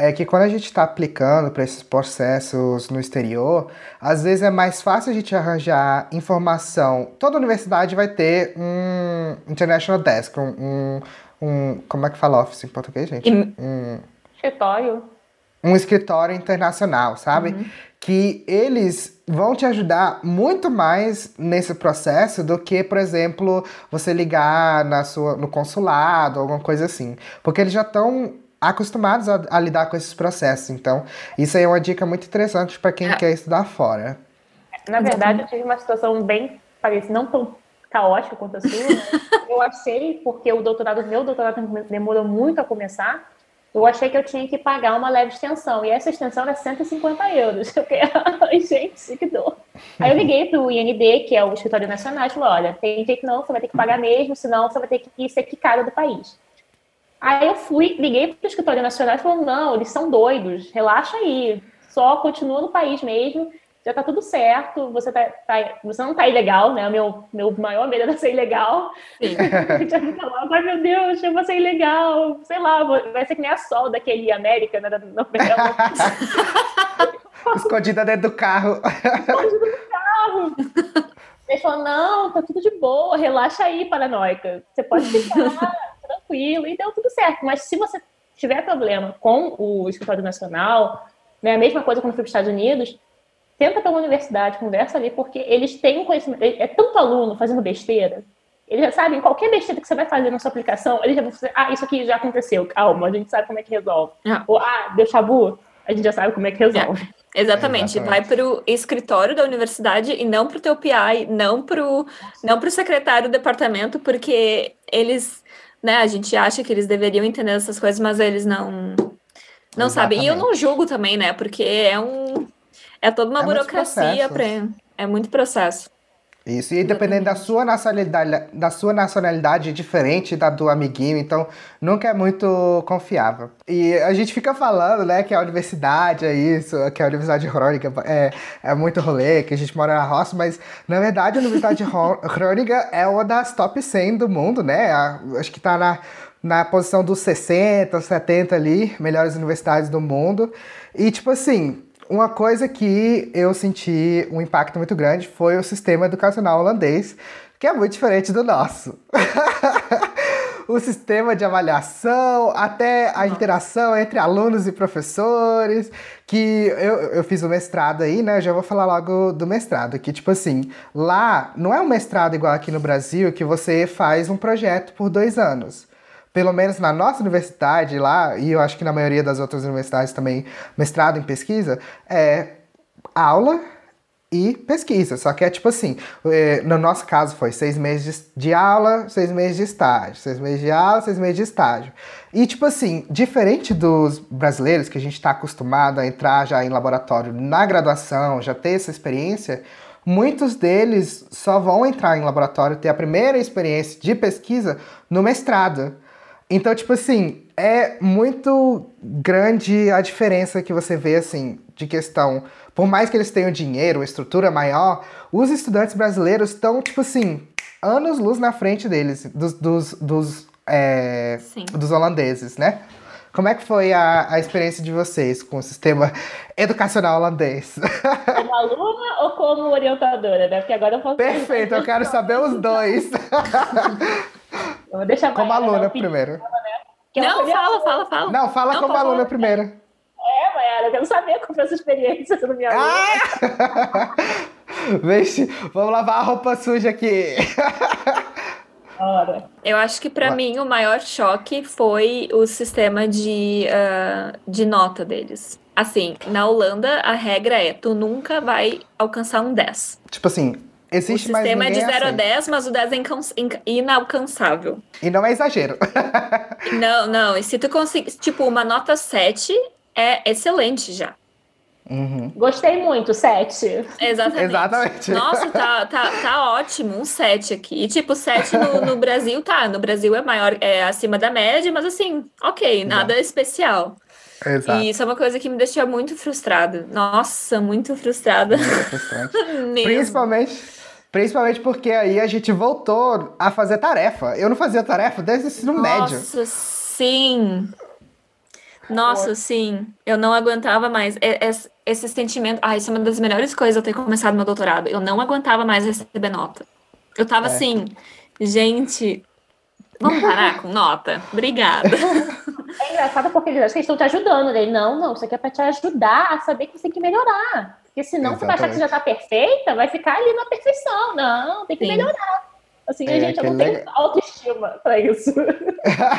é que quando a gente está aplicando para esses processos no exterior, às vezes é mais fácil a gente arranjar informação. Toda universidade vai ter um International Desk, um, um, um como é que fala office em português, gente? Um escritório um escritório internacional, sabe? Uhum. Que eles vão te ajudar muito mais nesse processo do que, por exemplo, você ligar na sua, no consulado, alguma coisa assim. Porque eles já estão acostumados a, a, lidar com esses processos. Então, isso aí é uma dica muito interessante para quem é. quer estudar fora. Na verdade, eu tive uma situação bem parecida, não tão caótica quanto a sua. Né? eu achei, porque o doutorado, meu doutorado demorou muito a começar, eu achei que eu tinha que pagar uma leve extensão. E essa extensão era 150 euros. Eu fiquei, ai, gente, que dor. Aí eu liguei para o IND, que é o Escritório Nacional, e falei, olha, tem jeito não, você vai ter que pagar mesmo, senão você vai ter que ser quicada do país. Aí eu fui, liguei para o Escritório Nacional e falou, não, eles são doidos, relaxa aí, só continua no país mesmo, já tá tudo certo, você, tá, tá você não tá ilegal, né? O meu, meu maior medo era ser ilegal. Ai, meu Deus, eu vou ser ilegal, sei lá, vai ser que nem a Sol daquele América, né, da novela. Escondida dentro do carro. Escondida do carro. Ele falou, não, tá tudo de boa, relaxa aí, paranoica. Você pode ficar tranquilo, e deu tudo certo. Mas se você tiver problema com o escritório nacional, né, a mesma coisa quando fui para os Estados Unidos, tenta pela universidade, conversa ali, porque eles têm conhecimento. É tanto aluno fazendo besteira. Eles já sabem, qualquer besteira que você vai fazer na sua aplicação, eles já vão fazer, ah, isso aqui já aconteceu, calma, a gente sabe como é que resolve. Ah. Ou, ah, deu chabu, a gente já sabe como é que resolve. É. Exatamente. Exatamente. Vai para o escritório da universidade e não para o teu PI, não para o não pro secretário do departamento, porque eles, né, a gente acha que eles deveriam entender essas coisas, mas eles não não sabem. E eu não julgo também, né, porque é um é toda uma é burocracia para é muito processo. Isso, e dependendo da sua nacionalidade, da sua nacionalidade diferente da do amiguinho, então nunca é muito confiável. E a gente fica falando, né, que a universidade é isso, que a Universidade Crônica é, é muito rolê, que a gente mora na roça, mas na verdade a Universidade Crônica é uma das top 100 do mundo, né? acho que tá na, na posição dos 60, 70 ali, melhores universidades do mundo. E tipo assim, uma coisa que eu senti um impacto muito grande foi o sistema educacional holandês, que é muito diferente do nosso. o sistema de avaliação, até a interação entre alunos e professores, que eu, eu fiz o mestrado aí, né? Eu já vou falar logo do mestrado, que tipo assim, lá não é um mestrado igual aqui no Brasil, que você faz um projeto por dois anos pelo menos na nossa universidade lá, e eu acho que na maioria das outras universidades também, mestrado em pesquisa, é aula e pesquisa. Só que é tipo assim, é, no nosso caso foi seis meses de aula, seis meses de estágio, seis meses de aula, seis meses de estágio. E tipo assim, diferente dos brasileiros que a gente está acostumado a entrar já em laboratório na graduação, já ter essa experiência, muitos deles só vão entrar em laboratório, ter a primeira experiência de pesquisa no mestrado. Então, tipo assim, é muito grande a diferença que você vê, assim, de questão. Por mais que eles tenham dinheiro, uma estrutura maior, os estudantes brasileiros estão, tipo assim, anos-luz na frente deles, dos, dos, dos, é, dos holandeses, né? Como é que foi a, a experiência de vocês com o sistema educacional holandês? Como aluna ou como orientadora, né? Porque agora eu posso... Perfeito, eu quero saber os dois. Vou deixar como aluna primeiro. Né? Não, fala, fala, fala. Não, fala não, como aluna falar. primeiro. É, Mayara, eu quero saber como foi essa experiência sendo minha aluna. Ah! Vixe, vamos lavar a roupa suja aqui. Ora. Eu acho que para mim o maior choque foi o sistema de, uh, de nota deles. Assim, na Holanda a regra é tu nunca vai alcançar um 10. Tipo assim, Existe o sistema é de 0 a 10, mas o 10 é inalcançável. E não é exagero. não, não. E se tu conseguir, tipo, uma nota 7 é excelente já. Uhum. Gostei muito, 7. Exatamente. Exatamente. Nossa, tá, tá, tá ótimo, um 7 aqui. E tipo, 7 no, no Brasil, tá. No Brasil é maior, é acima da média, mas assim, ok, nada Exato. especial. Exato. E isso é uma coisa que me deixa muito frustrada. Nossa, muito frustrada. Muito frustrante. Principalmente Principalmente porque aí a gente voltou a fazer tarefa. Eu não fazia tarefa desde o ensino Nossa, médio. Nossa, sim. Nossa, sim. Eu não aguentava mais. Esse sentimento. Ah, isso é uma das melhores coisas eu ter começado meu doutorado. Eu não aguentava mais receber nota. Eu tava é. assim, gente, vamos parar com nota? Obrigada. É engraçado porque eles estão te ajudando. Né? Não, não, isso aqui é pra te ajudar a saber que você tem que melhorar. Porque senão Exatamente. você vai achar que já está perfeita, vai ficar ali na perfeição. Não, tem que Sim. melhorar. Assim, é, a gente não tem autoestima pra isso.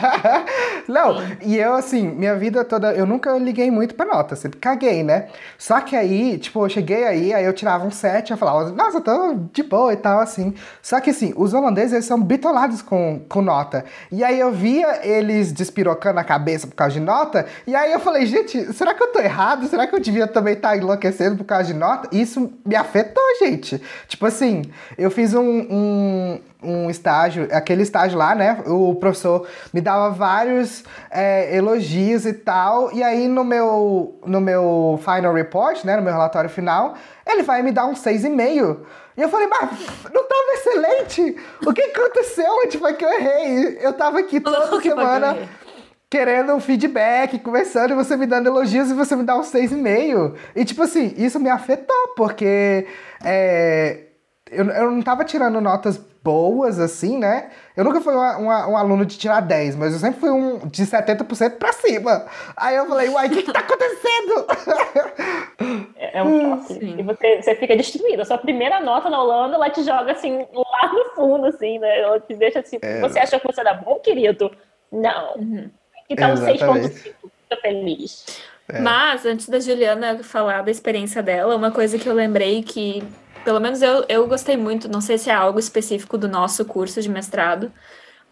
não, e eu, assim, minha vida toda, eu nunca liguei muito pra nota, sempre caguei, né? Só que aí, tipo, eu cheguei aí, aí eu tirava um 7, eu falava, nossa, eu tô de boa e tal, assim. Só que, assim, os holandeses, eles são bitolados com, com nota. E aí eu via eles despirocando a cabeça por causa de nota, e aí eu falei, gente, será que eu tô errado? Será que eu devia também estar tá enlouquecendo por causa de nota? Isso me afetou, gente. Tipo assim, eu fiz um, um um estágio, aquele estágio lá, né? O professor me dava vários é, elogios e tal. E aí no meu, no meu final report, né? No meu relatório final, ele vai me dar um 6,5. E eu falei, mas não tava excelente? O que aconteceu? Onde foi que eu errei? Eu tava aqui toda semana querendo um feedback, conversando, e você me dando elogios e você me dá um 6,5. E tipo assim, isso me afetou, porque é, eu, eu não tava tirando notas boas, assim, né? Eu nunca fui uma, uma, um aluno de tirar 10, mas eu sempre fui um de 70% pra cima. Aí eu falei, uai, o que, que tá acontecendo? É, é um choque. E você, você fica destruído. A sua primeira nota na Holanda, ela te joga assim, lá no fundo, assim, né? Ela te deixa assim. É. Você acha que você era bom, querido? Não. Uhum. Então, 6,5. Tô feliz. É. Mas, antes da Juliana falar da experiência dela, uma coisa que eu lembrei que, pelo menos eu, eu gostei muito, não sei se é algo específico do nosso curso de mestrado,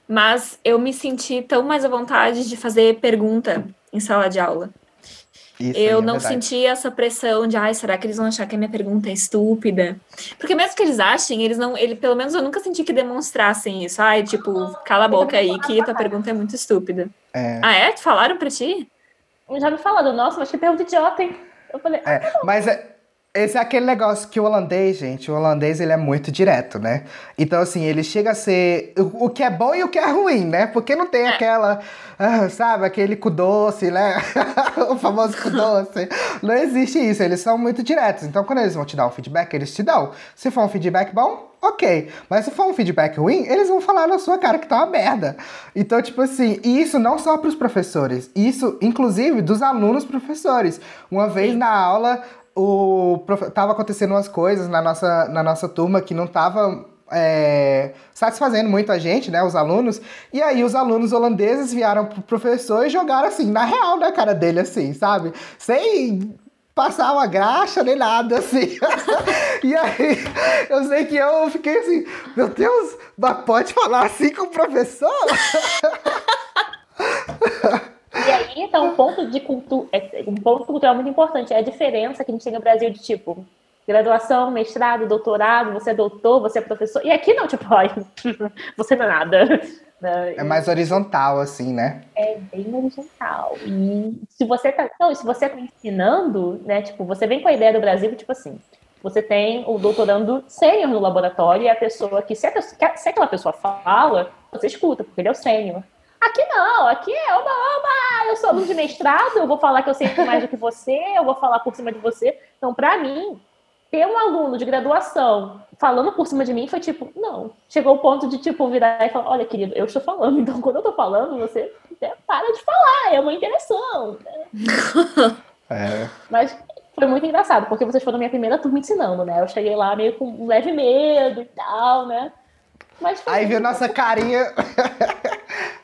mas eu me senti tão mais à vontade de fazer pergunta em sala de aula. Isso eu é não verdade. senti essa pressão de, ai, será que eles vão achar que a minha pergunta é estúpida? Porque mesmo que eles achem, eles não, ele, pelo menos eu nunca senti que demonstrassem isso. Ai, tipo, cala a boca aí que tua pergunta é muito estúpida. É. Ah, é? Falaram pra ti? já me falaram, nossa, mas que pergunta idiota, hein? Eu falei, é, ah, mas é, esse é aquele negócio que o holandês, gente, o holandês ele é muito direto, né? Então, assim, ele chega a ser o, o que é bom e o que é ruim, né? Porque não tem é. aquela, ah, sabe, aquele cu doce, né? o famoso cu doce. não existe isso, eles são muito diretos. Então, quando eles vão te dar um feedback, eles te dão. Se for um feedback bom, ok. Mas se for um feedback ruim, eles vão falar na sua cara que tá uma merda. Então, tipo assim, e isso não só para os professores, isso, inclusive, dos alunos professores. Uma vez na aula, o, tava acontecendo umas coisas na nossa, na nossa turma que não tava é, satisfazendo muito a gente, né, os alunos. E aí os alunos holandeses vieram pro professor e jogaram assim, na real, na cara dele, assim, sabe? Sem passar uma graxa nem nada, assim. e aí eu sei que eu fiquei assim, meu Deus, mas pode falar assim com o professor? E aí tá um ponto de cultura, é, um ponto cultural muito importante, é a diferença que a gente tem no Brasil de tipo graduação, mestrado, doutorado, você é doutor, você é professor. E aqui não, tipo, ai, você não é nada. Né? É mais horizontal, assim, né? É bem horizontal. E se você tá. Não, se você tá ensinando, né? Tipo, você vem com a ideia do Brasil, tipo assim. Você tem o doutorando sênior no laboratório e a pessoa que, se, a se aquela pessoa fala, você escuta, porque ele é o sênior. Aqui não, aqui é oba, oba, eu sou aluno de mestrado, eu vou falar que eu sei mais do que você, eu vou falar por cima de você. Então, para mim, ter um aluno de graduação falando por cima de mim foi tipo, não. Chegou o ponto de, tipo, virar e falar, olha, querido, eu estou falando, então quando eu estou falando, você é, para de falar, é uma interação. É. Mas foi muito engraçado, porque vocês foram minha primeira turma ensinando, né? Eu cheguei lá meio com um leve medo e tal, né? Mas Aí viu nossa carinha.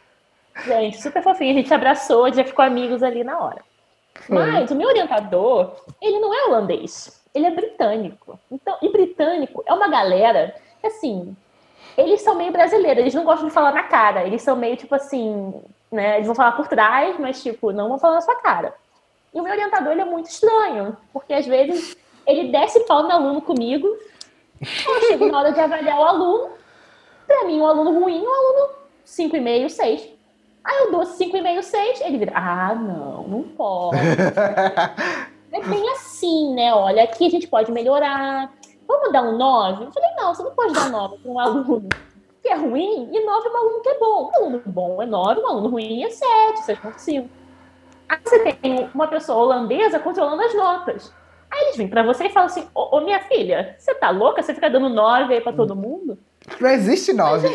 Gente, super fofinho. A gente abraçou, já ficou amigos ali na hora. Mas o meu orientador, ele não é holandês, ele é britânico. Então, e britânico é uma galera que, assim, eles são meio brasileiros, eles não gostam de falar na cara, eles são meio tipo assim, né? Eles vão falar por trás, mas, tipo, não vão falar na sua cara. E o meu orientador, ele é muito estranho, porque às vezes ele desce pau no aluno comigo, eu chego na hora de avaliar o aluno, pra mim, um aluno ruim, um aluno 5,5, 6. Aí eu dou 5,5, 6, ele vira, ah, não, não pode. é bem assim, né? Olha, aqui a gente pode melhorar. Vamos dar um 9? Eu falei, não, você não pode dar 9 para um aluno que é ruim e 9 para um aluno que é bom. Um aluno bom é 9, um aluno ruim é 7, 6,5. Aí você tem uma pessoa holandesa controlando as notas. Aí eles vêm para você e falam assim: Ô, ô minha filha, você tá louca? Você fica dando 9 aí para todo mundo? Não existe 9.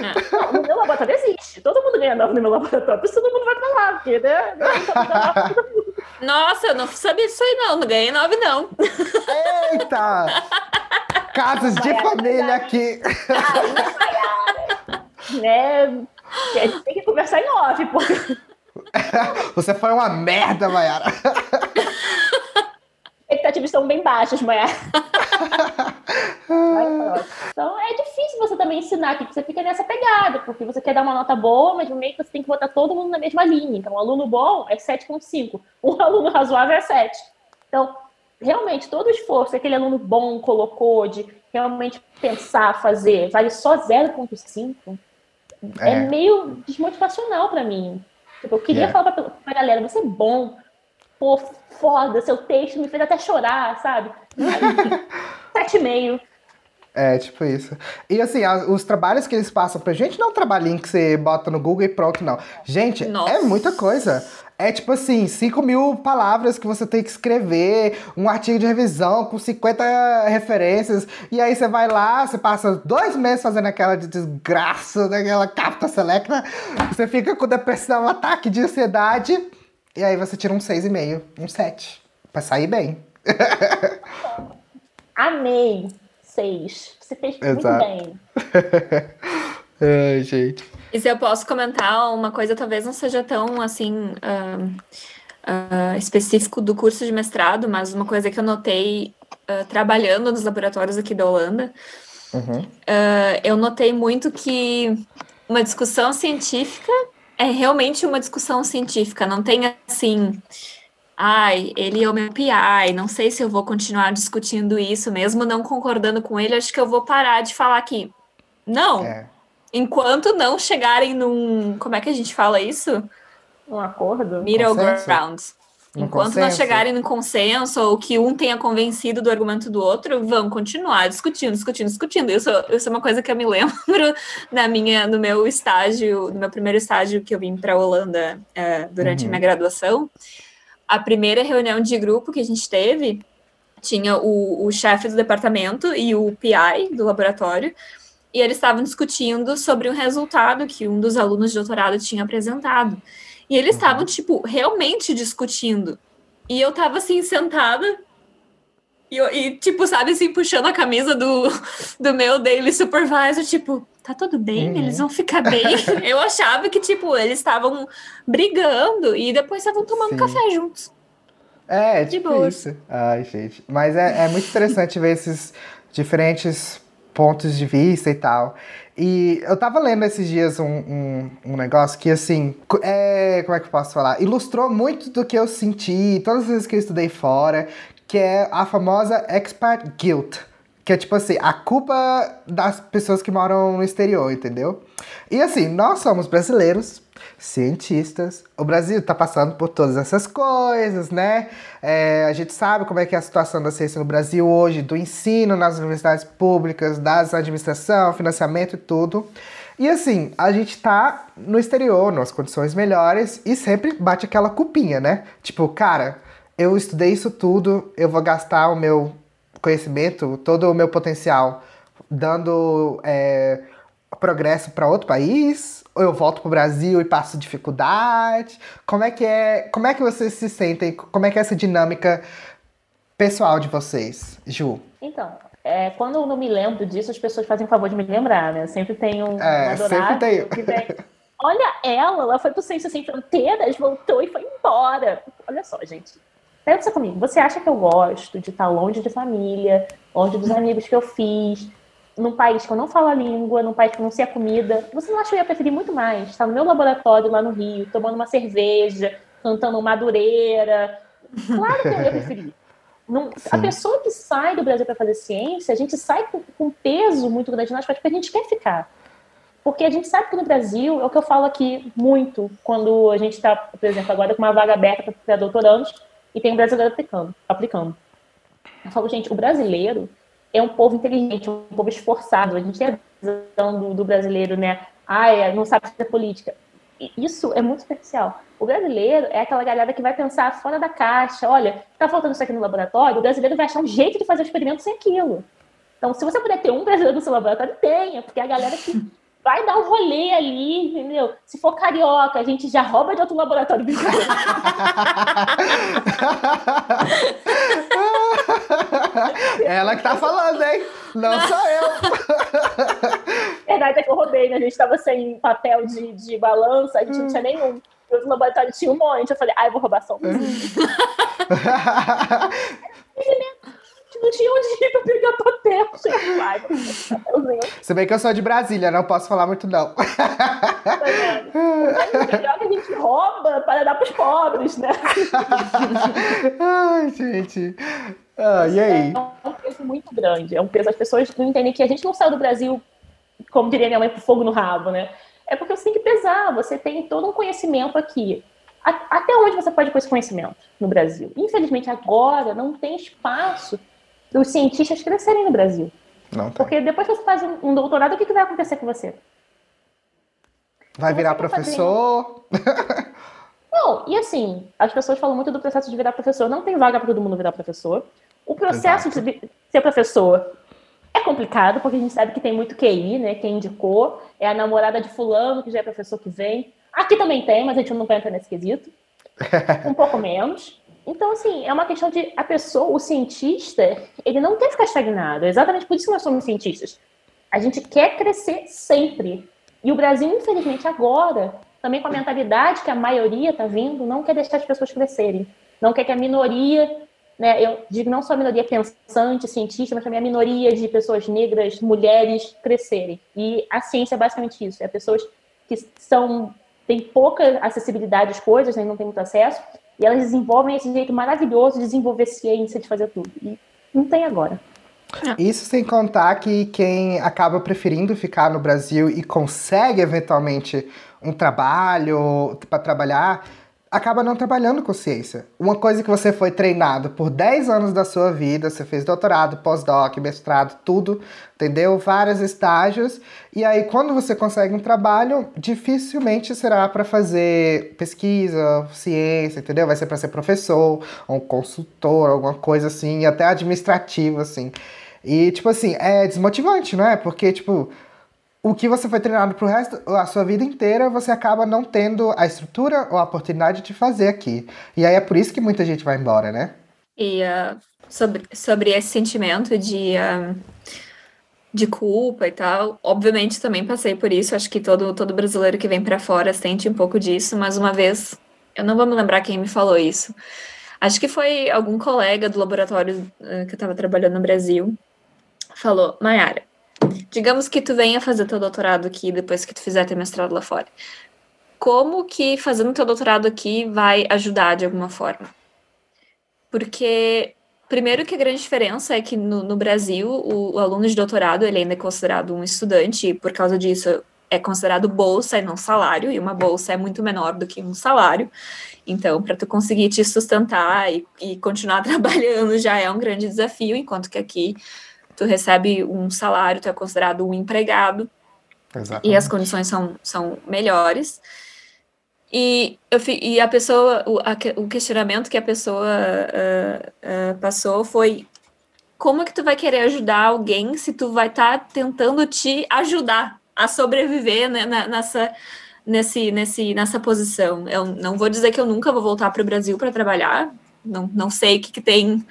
Não, no meu laboratório existe. Todo mundo ganha nove no meu laboratório, por isso todo mundo vai pra lá, porque, né? Nossa, eu não sabia disso aí, não. Não ganhei nove, não. Eita! Casos de família aqui. Aí, né? A gente tem que conversar em nove, porque. Você foi uma merda, Mayara. Expectativas estão bem baixas, Mayara. Então é difícil você também ensinar aqui, porque você fica nessa pegada, porque você quer dar uma nota boa, mas no meio que você tem que botar todo mundo na mesma linha. Então, um aluno bom é 7,5, um aluno razoável é 7. Então, realmente, todo o esforço que aquele aluno bom colocou de realmente pensar, fazer, vale só 0,5, é. é. meio desmotivacional para mim. Tipo, eu queria yeah. falar pra, pra galera, você é bom, pô, foda, seu texto me fez até chorar, sabe? Sete e meio. É, tipo isso. E assim, os trabalhos que eles passam pra gente não é um trabalhinho que você bota no Google e pronto, não. Gente, é Nossa. é muita coisa. É tipo assim, 5 mil palavras que você tem que escrever, um artigo de revisão com 50 referências, e aí você vai lá, você passa dois meses fazendo aquela de desgraça, daquela capta selecta, você fica com depressão, um ataque de ansiedade, e aí você tira um 6,5, um 7, pra sair bem. Amei! 6. Você fez Exato. muito bem. Ai, gente. E se eu posso comentar uma coisa, talvez não seja tão assim uh, uh, específico do curso de mestrado, mas uma coisa que eu notei uh, trabalhando nos laboratórios aqui da Holanda, uhum. eu notei muito que uma discussão científica é realmente uma discussão científica, não tem assim. Ai, ele é o meu PI, não sei se eu vou continuar discutindo isso, mesmo não concordando com ele, acho que eu vou parar de falar aqui. Não, é enquanto não chegarem num. Como é que a gente fala isso? Um acordo? Middle ground. Enquanto consenso. não chegarem no consenso ou que um tenha convencido do argumento do outro, vão continuar discutindo, discutindo, discutindo. Isso, isso é uma coisa que eu me lembro na minha, no meu estágio, no meu primeiro estágio que eu vim para a Holanda é, durante uhum. a minha graduação. A primeira reunião de grupo que a gente teve tinha o, o chefe do departamento e o PI do laboratório e eles estavam discutindo sobre um resultado que um dos alunos de doutorado tinha apresentado. E eles estavam, uhum. tipo, realmente discutindo. E eu tava assim, sentada. E, e, tipo, sabe, assim, puxando a camisa do, do meu daily supervisor, tipo, tá tudo bem? Uhum. Eles vão ficar bem? eu achava que, tipo, eles estavam brigando e depois estavam tomando Sim. café juntos. É, tipo isso. Ai, gente. Mas é, é muito interessante ver esses diferentes pontos de vista e tal. E eu tava lendo esses dias um, um, um, negócio que, assim, é, como é que eu posso falar? Ilustrou muito do que eu senti todas as vezes que eu estudei fora, que é a famosa expat guilt. Que é tipo assim, a culpa das pessoas que moram no exterior, entendeu? E assim, nós somos brasileiros, cientistas. O Brasil está passando por todas essas coisas, né? É, a gente sabe como é que é a situação da ciência no Brasil hoje, do ensino nas universidades públicas, das administração, financiamento e tudo. E assim, a gente tá no exterior, nas condições melhores, e sempre bate aquela cupinha, né? Tipo, cara, eu estudei isso tudo, eu vou gastar o meu conhecimento, todo o meu potencial, dando é, progresso para outro país, ou eu volto pro Brasil e passo dificuldade? Como é que é? Como é que vocês se sentem? Como é que é essa dinâmica pessoal de vocês, Ju? Então, é, quando eu não me lembro disso, as pessoas fazem o favor de me lembrar, né? Sempre tem um, é, sempre vem. Olha ela, ela foi pro Ciência Sem Fronteiras, voltou e foi embora. Olha só, gente. Pensa comigo, você acha que eu gosto de estar longe de família, longe dos amigos que eu fiz, num país que eu não falo a língua, num país que eu não sei a comida, você não acha que eu ia preferir muito mais estar no meu laboratório lá no Rio, tomando uma cerveja, cantando madureira? Claro que eu ia preferir. Não, a pessoa que sai do Brasil para fazer ciência, a gente sai com, com peso muito grande nas costas, porque a gente quer ficar. Porque a gente sabe que no Brasil, é o que eu falo aqui muito, quando a gente está, por exemplo, agora com uma vaga aberta para doutorandos e tem um brasileiro aplicando, aplicando. Eu falo, gente, o brasileiro, é um povo inteligente, um povo esforçado. A gente tem a visão do, do brasileiro, né? Ah, não sabe fazer política. Isso é muito superficial. O brasileiro é aquela galera que vai pensar fora da caixa. Olha, tá faltando isso aqui no laboratório, o brasileiro vai achar um jeito de fazer o experimento sem aquilo. Então, se você puder ter um brasileiro no seu laboratório, tenha, porque é a galera que vai dar um rolê ali, entendeu? Se for carioca, a gente já rouba de outro laboratório. Ela que tá falando, hein? Não, sou eu. Verdade é que eu roubei, né? A gente tava sem papel de, de balança, a gente hum. não tinha nenhum. O outro laboratório tinha um monte. Eu falei, ah, eu vou roubar só um. não tinha onde ir pra pegar papel. Se bem que eu sou de Brasília, não posso falar muito, não. É melhor que a gente rouba para dar pros pobres, né? Ai, gente. Ah, e aí? É um peso muito grande. É um peso. As pessoas não entendem que a gente não saiu do Brasil, como diria minha mãe, com fogo no rabo, né? É porque você tem que pesar. Você tem todo um conhecimento aqui. Até onde você pode com esse conhecimento no Brasil? Infelizmente, agora não tem espaço os cientistas crescerem no Brasil. Não tem. Porque depois que você faz um doutorado, o que, que vai acontecer com você? Vai virar professor? Não, e assim, as pessoas falam muito do processo de virar professor. Não tem vaga para todo mundo virar professor. O processo Exato. de ser professor é complicado, porque a gente sabe que tem muito QI, né? Quem indicou é a namorada de fulano, que já é professor que vem. Aqui também tem, mas a gente não vai entrar nesse quesito. Um pouco menos. Então, assim, é uma questão de a pessoa, o cientista, ele não quer ficar estagnado. É exatamente por isso que nós somos cientistas. A gente quer crescer sempre. E o Brasil, infelizmente, agora, também com a mentalidade que a maioria está vindo, não quer deixar as pessoas crescerem. Não quer que a minoria, né, eu digo não só a minoria pensante, cientista, mas também a minoria de pessoas negras, mulheres, crescerem. E a ciência é basicamente isso. É pessoas que são têm pouca acessibilidade às coisas, né, não têm muito acesso, e elas desenvolvem esse jeito maravilhoso de desenvolver ciência, de fazer tudo. E não tem agora. Isso sem contar que quem acaba preferindo ficar no Brasil e consegue eventualmente um trabalho para trabalhar acaba não trabalhando com ciência. Uma coisa que você foi treinado por 10 anos da sua vida, você fez doutorado, pós-doc, mestrado, tudo, entendeu? Vários estágios. E aí, quando você consegue um trabalho, dificilmente será para fazer pesquisa, ciência, entendeu? Vai ser para ser professor, um consultor, alguma coisa assim, até administrativo, assim. E, tipo assim, é desmotivante, não é? Porque, tipo, o que você foi treinado pro resto, a sua vida inteira, você acaba não tendo a estrutura ou a oportunidade de fazer aqui. E aí é por isso que muita gente vai embora, né? E uh, sobre, sobre esse sentimento de, uh, de culpa e tal, obviamente também passei por isso. Acho que todo, todo brasileiro que vem para fora sente um pouco disso, mas uma vez, eu não vou me lembrar quem me falou isso. Acho que foi algum colega do laboratório uh, que eu estava trabalhando no Brasil. Falou, Mayara, Digamos que tu venha fazer teu doutorado aqui depois que tu fizer teu mestrado lá fora. Como que fazendo teu doutorado aqui vai ajudar de alguma forma? Porque primeiro que a grande diferença é que no, no Brasil o, o, aluno de doutorado ele ainda é considerado um estudante e por causa disso é considerado bolsa e não salário e uma bolsa é muito menor do que um salário. Então, para tu conseguir te sustentar e, e continuar trabalhando já é um grande desafio, enquanto que aqui tu recebe um salário, tu é considerado um empregado. Exatamente. E as condições são, são melhores. E, eu, e a pessoa, o, a, o questionamento que a pessoa uh, uh, passou foi como é que tu vai querer ajudar alguém se tu vai estar tá tentando te ajudar a sobreviver né, nessa, nesse, nesse, nessa posição? Eu não vou dizer que eu nunca vou voltar para o Brasil para trabalhar, não, não sei o que, que tem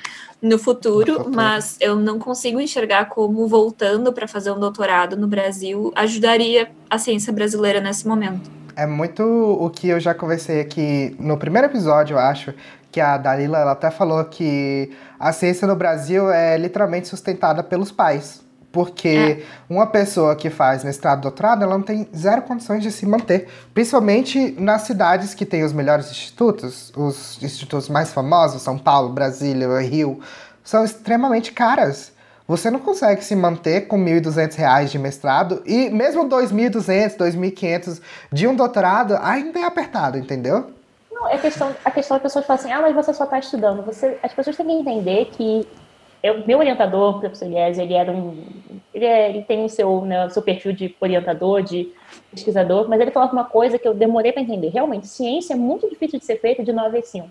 no futuro, futuro, mas eu não consigo enxergar como voltando para fazer um doutorado no Brasil ajudaria a ciência brasileira nesse momento. É muito o que eu já conversei aqui no primeiro episódio, eu acho, que a Dalila ela até falou que a ciência no Brasil é literalmente sustentada pelos pais. Porque é. uma pessoa que faz mestrado, doutorado, ela não tem zero condições de se manter. Principalmente nas cidades que têm os melhores institutos, os institutos mais famosos, São Paulo, Brasília, Rio, são extremamente caras. Você não consegue se manter com R$ 1.200 de mestrado e mesmo R$ 2.200, R$ 2.500 de um doutorado ainda é apertado, entendeu? Não, é questão, a questão é que as pessoas falam assim, ah, mas você só está estudando. Você, as pessoas têm que entender que eu, meu orientador, o professor Elias, ele era um, ele, é, ele tem o seu, né, seu perfil de orientador, de pesquisador, mas ele falava uma coisa que eu demorei para entender. Realmente, ciência é muito difícil de ser feita de 9 às 5.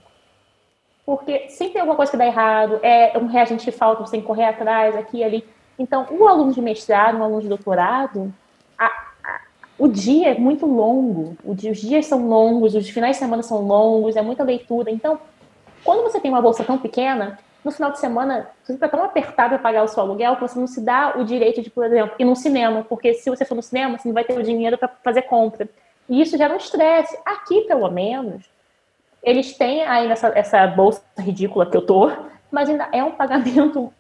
Porque sempre tem alguma coisa que dá errado, é um reagente que falta, você tem que correr atrás, aqui e ali. Então, o aluno de mestrado, um aluno de doutorado, a, a, o dia é muito longo, dia, os dias são longos, os finais de semana são longos, é muita leitura. Então, quando você tem uma bolsa tão pequena, no final de semana, você está tão apertado para pagar o seu aluguel que você não se dá o direito de, por exemplo, ir no cinema, porque se você for no cinema, você não vai ter o dinheiro para fazer compra. E isso gera um estresse. Aqui, pelo menos, eles têm ainda essa, essa bolsa ridícula que eu tô, mas ainda é um pagamento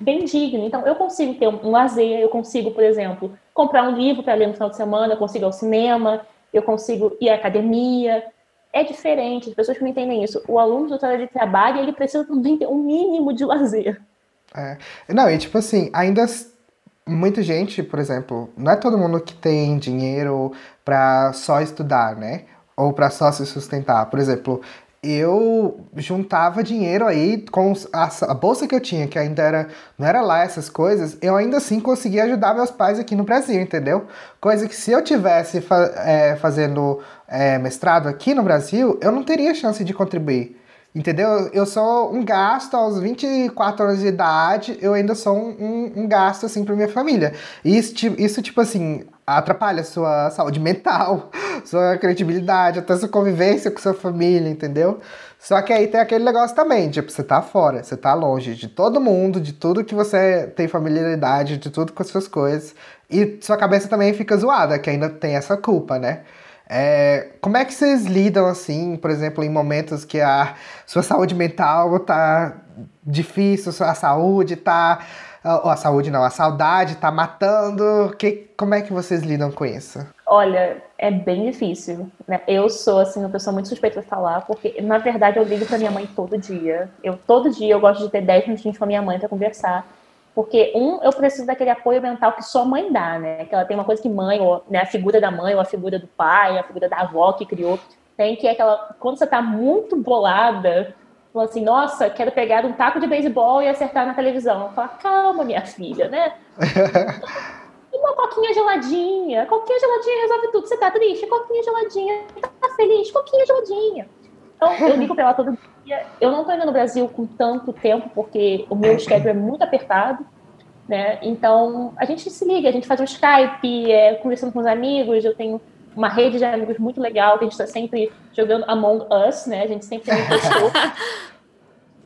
bem digno. Então, eu consigo ter um, lazer, eu consigo, por exemplo, comprar um livro para ler no final de semana, eu consigo ir ao cinema, eu consigo ir à academia, é diferente, as pessoas não entendem isso. O aluno de trabalho, ele precisa também ter um mínimo de lazer. É. Não, e tipo assim, ainda muita gente, por exemplo, não é todo mundo que tem dinheiro para só estudar, né? Ou para só se sustentar. Por exemplo, eu juntava dinheiro aí com a, a, bolsa que eu tinha, que ainda era, não era lá essas coisas, eu ainda assim conseguia ajudar meus pais aqui no Brasil, entendeu? Coisa que se eu tivesse fa é, fazendo é, mestrado aqui no Brasil, eu não teria chance de contribuir. Entendeu? Eu sou um gasto aos 24 anos de idade, eu ainda sou um, um, um gasto, assim, para minha família. E isso, isso, tipo assim, atrapalha sua saúde mental, sua credibilidade, até sua convivência com sua família, entendeu? Só que aí tem aquele negócio também, tipo, você tá fora, você tá longe de todo mundo, de tudo que você tem familiaridade, de tudo com as suas coisas. E sua cabeça também fica zoada, que ainda tem essa culpa, né? É, como é que vocês lidam assim, por exemplo, em momentos que a sua saúde mental tá difícil, a saúde tá. Ou a saúde não, a saudade tá matando. Que, como é que vocês lidam com isso? Olha, é bem difícil. Né? Eu sou assim uma pessoa muito suspeita de falar, porque na verdade eu ligo para minha mãe todo dia. Eu todo dia eu gosto de ter 10 minutinhos com a minha mãe para conversar. Porque, um, eu preciso daquele apoio mental que só mãe dá, né? Que ela tem uma coisa que mãe, ou né, a figura da mãe, ou a figura do pai, a figura da avó que criou, tem que é aquela. Quando você tá muito bolada, fala assim, nossa, quero pegar um taco de beisebol e acertar na televisão. Fala, calma, minha filha, né? uma coquinha geladinha, coquinha geladinha resolve tudo. Você tá triste, coquinha geladinha, tá feliz, coquinha geladinha. Então, eu ligo pra ela todo dia. Eu não tô indo no Brasil com tanto tempo, porque o meu schedule é muito apertado, né? Então, a gente se liga, a gente faz um Skype, é, conversando com os amigos, eu tenho uma rede de amigos muito legal, que a gente está sempre jogando Among Us, né? A gente sempre tem um pessoa.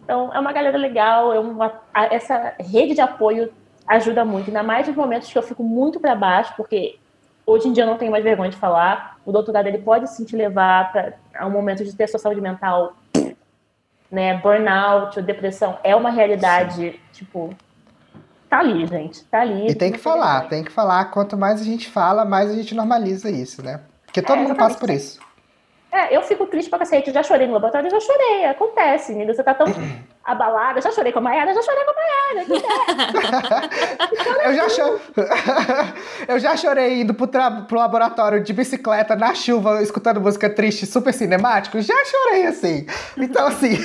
Então, é uma galera legal, é uma, essa rede de apoio ajuda muito, ainda mais nos momentos que eu fico muito para baixo, porque hoje em dia eu não tenho mais vergonha de falar. O doutorado ele pode sim te levar para a um momento de ter sua saúde mental, né? Burnout, depressão é uma realidade, sim. tipo, tá ali, gente, tá ali. E tem que falar, tem que falar. Quanto mais a gente fala, mais a gente normaliza isso, né? Porque todo é, mundo passa por isso. É, eu fico triste pra cacete. Eu já chorei no laboratório, já chorei. Acontece, né? Você tá tão abalada. Já chorei com a Maiara, já chorei com a Maiara. eu, já cho... eu já chorei indo pro, tra... pro laboratório de bicicleta na chuva, escutando música triste, super cinemático. Já chorei assim. Então, assim.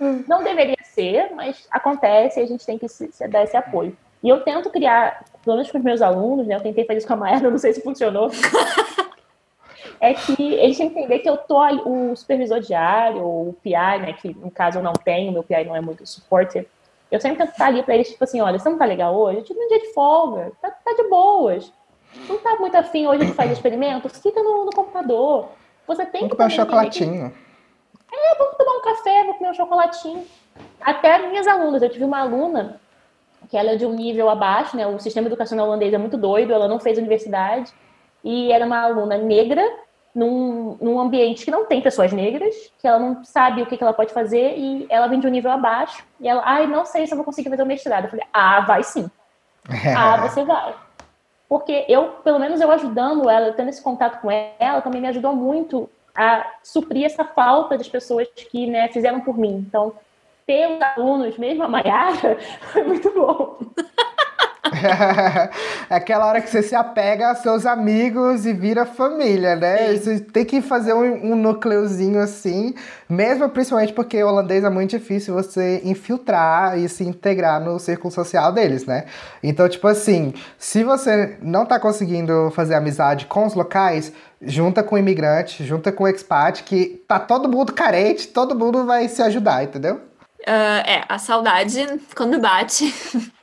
não, não deveria ser, mas acontece e a gente tem que se, se dar esse apoio. E eu tento criar, pelo menos com os meus alunos, né? Eu tentei fazer isso com a Maiara, não sei se funcionou é que eles têm que entender que eu tô o supervisor diário, ou o PI, né, que no caso eu não tenho, meu PI não é muito supportive, eu sempre tento estar ali para eles, tipo assim, olha, você não tá legal hoje? Tipo, um dia de folga, tá, tá de boas. Não tá muito afim hoje de fazer experimento? Fica no, no computador. Você tem vamos que... Comer um chocolatinho. Que... É, vamos tomar um café, vou comer um chocolatinho. Até minhas alunas, eu tive uma aluna que ela é de um nível abaixo, né, o sistema educacional holandês é muito doido, ela não fez universidade, e era uma aluna negra, num, num ambiente que não tem pessoas negras, que ela não sabe o que, que ela pode fazer e ela vem de um nível abaixo. E ela, ai, não sei se eu vou conseguir fazer o mestrado. Eu falei, ah, vai sim. ah, você vai. Porque eu, pelo menos eu ajudando ela, tendo esse contato com ela, também me ajudou muito a suprir essa falta das pessoas que né, fizeram por mim. Então, ter os alunos, mesmo a Maiara, foi muito bom. é aquela hora que você se apega aos seus amigos e vira família, né? Tem que fazer um, um núcleozinho assim, mesmo principalmente porque o holandês é muito difícil você infiltrar e se integrar no círculo social deles, né? Então, tipo assim, se você não tá conseguindo fazer amizade com os locais, junta com o imigrante, junta com o expat, que tá todo mundo carente, todo mundo vai se ajudar, entendeu? Uh, é, a saudade, quando bate,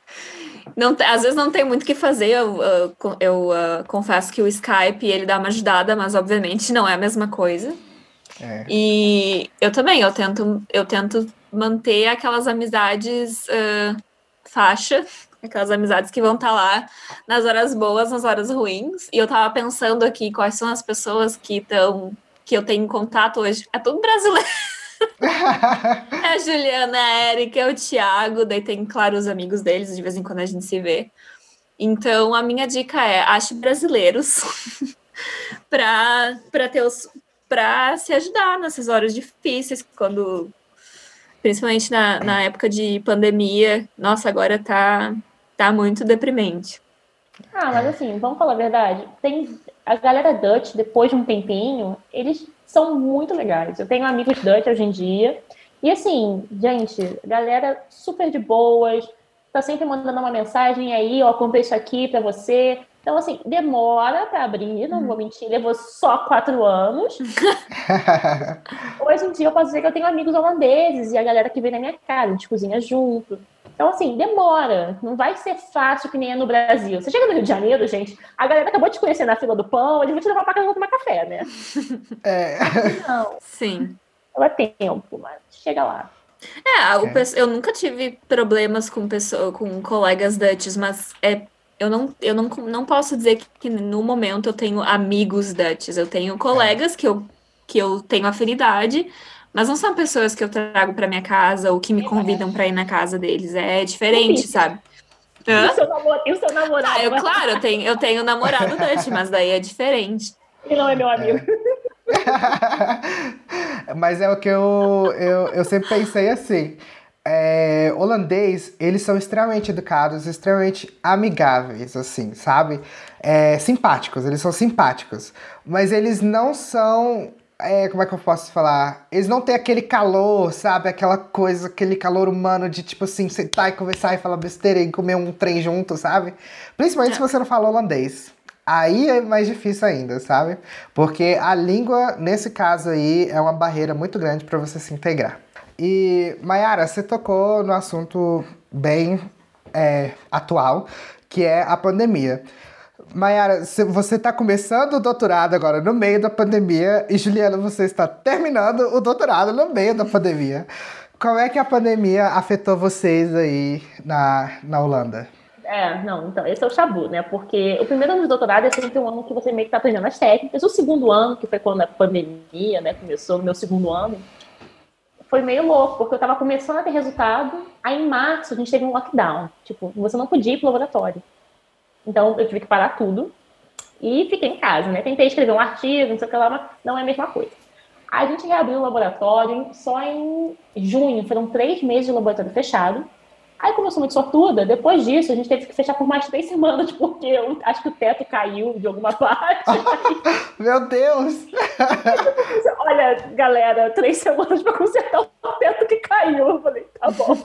Não, às vezes não tem muito o que fazer. Eu, eu, eu uh, confesso que o Skype ele dá uma ajudada, mas obviamente não é a mesma coisa. É. E eu também, eu tento, eu tento manter aquelas amizades uh, faixa, aquelas amizades que vão estar tá lá nas horas boas, nas horas ruins. E eu tava pensando aqui quais são as pessoas que estão que eu tenho contato hoje. É tudo brasileiro. é a Juliana, a Erika, é o Thiago, daí tem, claro, os amigos deles, de vez em quando a gente se vê. Então, a minha dica é, ache brasileiros para ter os para se ajudar nessas horas difíceis, quando principalmente na, na época de pandemia, nossa, agora tá, tá muito deprimente. Ah, mas assim, vamos falar a verdade, tem a galera Dutch, depois de um tempinho, eles são muito legais. Eu tenho amigos Dutch hoje em dia. E assim, gente, galera super de boas, tá sempre mandando uma mensagem aí, ó, comprei isso aqui para você. Então, assim, demora para abrir, não vou mentir, levou só quatro anos. Hoje em dia eu posso dizer que eu tenho amigos holandeses e a galera que vem na minha casa, a gente cozinha junto. Então, assim, demora. Não vai ser fácil que nem é no Brasil. Você chega no Rio de Janeiro, gente, a galera acabou de te conhecer na fila do pão, eles vão te levar pra casa tomar café, né? É. Não. Sim. Leva tempo, mas chega lá. É, o, eu nunca tive problemas com, pessoa, com colegas Dutch, mas é eu não, eu não, não posso dizer que, que, no momento eu tenho amigos Dutch. Eu tenho colegas que eu, que eu tenho afinidade, mas não são pessoas que eu trago para minha casa ou que me convidam para ir na casa deles. É diferente, sabe? Hã? E o seu, namor e o seu namorado? Ah, eu, claro, eu tenho, eu tenho namorado Dutch, mas daí é diferente. Ele não é meu amigo. É. mas é o que eu, eu, eu sempre pensei assim é, holandês, eles são extremamente educados, extremamente amigáveis, assim, sabe? É, simpáticos, eles são simpáticos. Mas eles não são. É, como é que eu posso falar? Eles não têm aquele calor, sabe? Aquela coisa, aquele calor humano de, tipo assim, sentar e conversar e falar besteira e comer um trem junto, sabe? Principalmente é. se você não fala holandês. Aí é mais difícil ainda, sabe? Porque a língua, nesse caso aí, é uma barreira muito grande para você se integrar. E, Mayara, você tocou no assunto bem é, atual, que é a pandemia. Mayara, você está começando o doutorado agora no meio da pandemia e Juliana, você está terminando o doutorado no meio da pandemia. Como é que a pandemia afetou vocês aí na, na Holanda? É, não, então, esse é o chabu, né? Porque o primeiro ano de doutorado é sempre um ano que você meio que tá aprendendo as técnicas. O segundo ano, que foi quando a pandemia, né, começou no meu segundo ano, foi meio louco, porque eu estava começando a ter resultado, aí em março a gente teve um lockdown. Tipo, você não podia ir pro laboratório. Então eu tive que parar tudo e fiquei em casa, né? Tentei escrever um artigo, não sei o que lá, mas não é a mesma coisa. A gente reabriu o laboratório só em junho, foram três meses de laboratório fechado. Aí, como eu sou muito sortuda, depois disso a gente teve que fechar por mais três semanas, porque eu acho que o teto caiu de alguma parte. Meu Deus! Olha, galera, três semanas para consertar o teto que caiu. Eu falei, tá bom.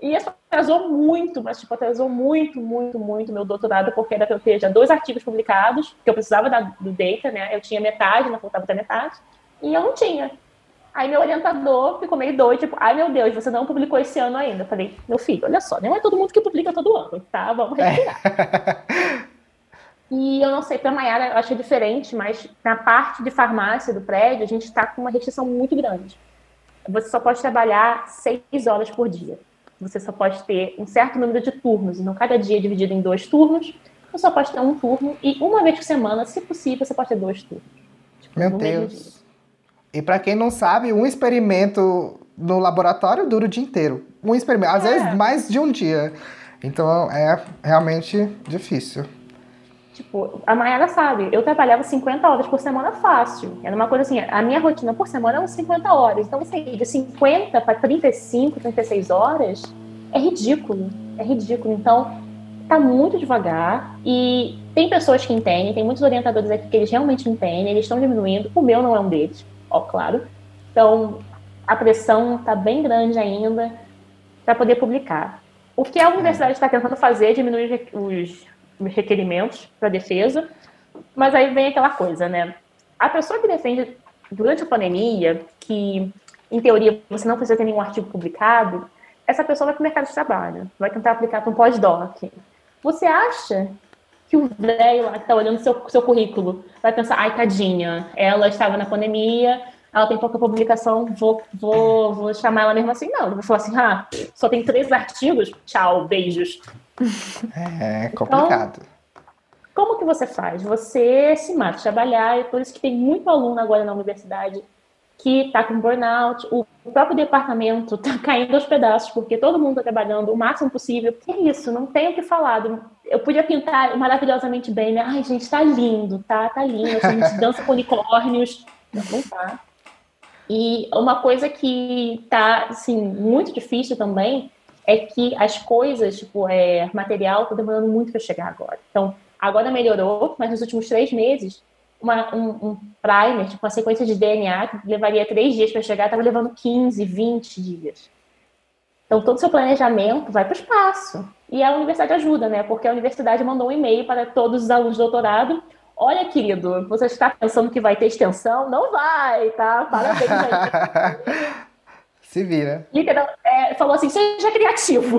E isso atrasou muito, mas tipo, atrasou muito, muito, muito meu doutorado, porque era para eu ter já dois artigos publicados, que eu precisava da, do data, né? Eu tinha metade, não faltava até metade, e eu não tinha. Aí meu orientador ficou meio doido, tipo, ai meu Deus, você não publicou esse ano ainda. Eu falei, meu filho, olha só, não é todo mundo que publica todo ano, tá? Vamos respirar. É. e eu não sei, para Maiara eu acho diferente, mas na parte de farmácia do prédio, a gente está com uma restrição muito grande. Você só pode trabalhar seis horas por dia. Você só pode ter um certo número de turnos, então cada dia é dividido em dois turnos. Você só pode ter um turno e uma vez por semana, se possível, você pode ter dois turnos. Tipo, meu Deus. E para quem não sabe, um experimento no laboratório dura o dia inteiro. Um experimento, às é. vezes mais de um dia. Então é realmente difícil. Tipo, a Mayara sabe, eu trabalhava 50 horas por semana fácil. Era uma coisa assim, a minha rotina por semana eram 50 horas. Então, você de 50 para 35, 36 horas é ridículo. É ridículo. Então, tá muito devagar e tem pessoas que entendem, tem muitos orientadores aqui que eles realmente entendem, eles estão diminuindo. O meu não é um deles ó, claro. Então, a pressão está bem grande ainda para poder publicar. O que a universidade está tentando fazer é diminuir os, requerimentos para defesa, mas aí vem aquela coisa, né? A pessoa que defende durante a pandemia, que em teoria você não precisa ter nenhum artigo publicado, essa pessoa vai para o mercado de trabalho, vai tentar aplicar para um pós-doc. Você acha que o velho lá que está olhando seu, seu currículo vai pensar, ai, tadinha, ela estava na pandemia, ela tem pouca publicação, vou, vou, vou chamar ela mesmo assim. Não, eu vou falar assim, ah, só tem três artigos, tchau, beijos. É, é complicado. Então, como que você faz? Você se mata trabalhar, e por isso que tem muito aluno agora na universidade que está com burnout, o próprio departamento está caindo aos pedaços, porque todo mundo está trabalhando o máximo possível. Que isso, não tenho o que falar. Eu podia pintar maravilhosamente bem, né? Ai, gente, tá lindo, tá, tá lindo. A gente dança com unicórnios. Não, não tá. E uma coisa que tá, assim, muito difícil também é que as coisas, tipo, é, material, tá demorando muito para chegar agora. Então, agora melhorou, mas nos últimos três meses uma, um, um primer, tipo uma sequência de DNA que levaria três dias para chegar, estava levando 15, 20 dias. Então, todo o seu planejamento vai para o espaço. E a universidade ajuda, né? Porque a universidade mandou um e-mail para todos os alunos de doutorado. Olha, querido, você está pensando que vai ter extensão? Não vai, tá? Parabéns aí. Se vira. Literal, é, falou assim, seja criativo.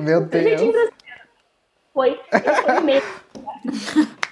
Meu Deus. Foi, foi e-mail.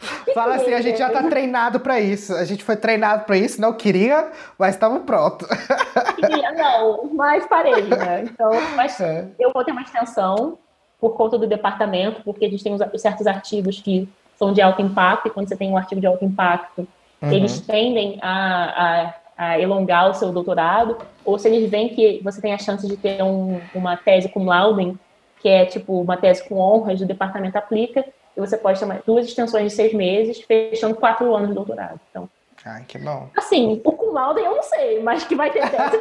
Fala assim, a gente já tá treinado para isso. A gente foi treinado para isso, não queria, mas estamos prontos. Queria, não, mas parei, né? Então, mas é. eu vou ter uma extensão por conta do departamento, porque a gente tem certos artigos que são de alto impacto, e quando você tem um artigo de alto impacto, uhum. eles tendem a, a, a, elongar o seu doutorado, ou se eles veem que você tem a chance de ter um, uma tese com laudem, que é tipo uma tese com honras, o departamento aplica, e você pode ter duas extensões de seis meses, fechando quatro anos de doutorado. Então, Ai, que bom. Assim, o cum laude eu não sei, mas que vai ter tese.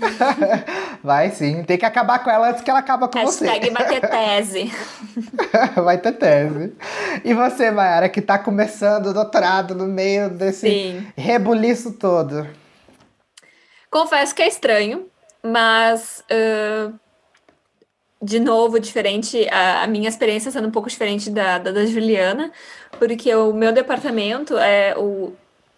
vai sim, tem que acabar com ela antes que ela acaba com Hashtag você. vai ter tese. vai ter tese. E você, Mayara, que está começando o doutorado no meio desse sim. rebuliço todo? Confesso que é estranho, mas uh, de novo, diferente, a, a, minha experiência sendo um pouco diferente da, da, da Juliana, porque o meu departamento é o.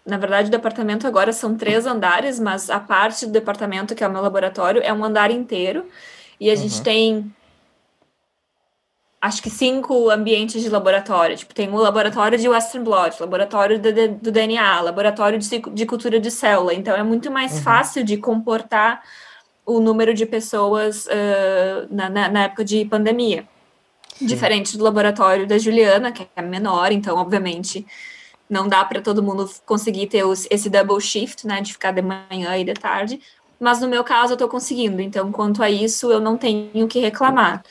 Na verdade, o departamento agora são três andares, mas a parte do departamento, que é o meu laboratório, é um andar inteiro. E a uhum. gente tem acho que cinco ambientes de laboratório. Tipo, tem o laboratório de Western blot, laboratório de, de, do DNA, laboratório de, de, cultura de célula. Então, é muito mais uhum. fácil de comportar o número de pessoas uh, na, na, na, época de pandemia. Sim. Diferente do laboratório da Juliana, que é menor, então, obviamente, não dá para todo mundo conseguir ter os, esse double shift, né, de ficar de manhã e de tarde. Mas no meu caso, eu estou conseguindo. Então, quanto a isso, eu não tenho que reclamar.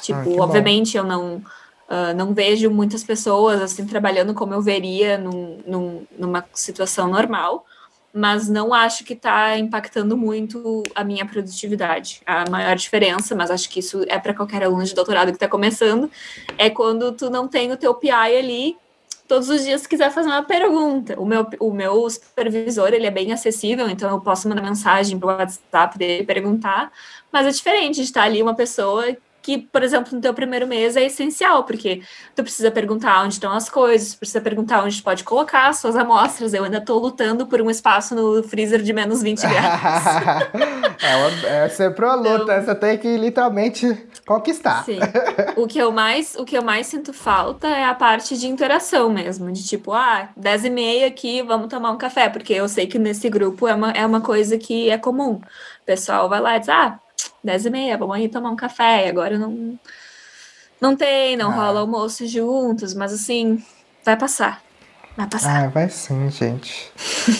Tipo, ah, obviamente, bom. eu não. Uh, não vejo muitas pessoas assim trabalhando como eu veria num, num, numa situação normal, mas não acho que está impactando muito a minha produtividade. A maior diferença, mas acho que isso é para qualquer aluno de doutorado que está começando, é quando tu não tem o teu PI ali todos os dias quiser fazer uma pergunta. O meu, o meu supervisor, ele é bem acessível, então eu posso mandar mensagem para o WhatsApp dele perguntar, mas é diferente de estar ali uma pessoa que, por exemplo, no teu primeiro mês é essencial, porque tu precisa perguntar onde estão as coisas, precisa perguntar onde pode colocar as suas amostras. Eu ainda estou lutando por um espaço no freezer de menos 20 graus. é, uma, é sempre uma luta, então, você tem que literalmente conquistar. Sim. O que, eu mais, o que eu mais sinto falta é a parte de interação mesmo, de tipo, ah, 10 e meia aqui, vamos tomar um café, porque eu sei que nesse grupo é uma, é uma coisa que é comum. O pessoal vai lá e diz, ah, dez e meia, vamos aí tomar um café. E agora não, não tem, não ah. rola almoço juntos, mas assim, vai passar. Vai passar. Ah, vai sim, gente.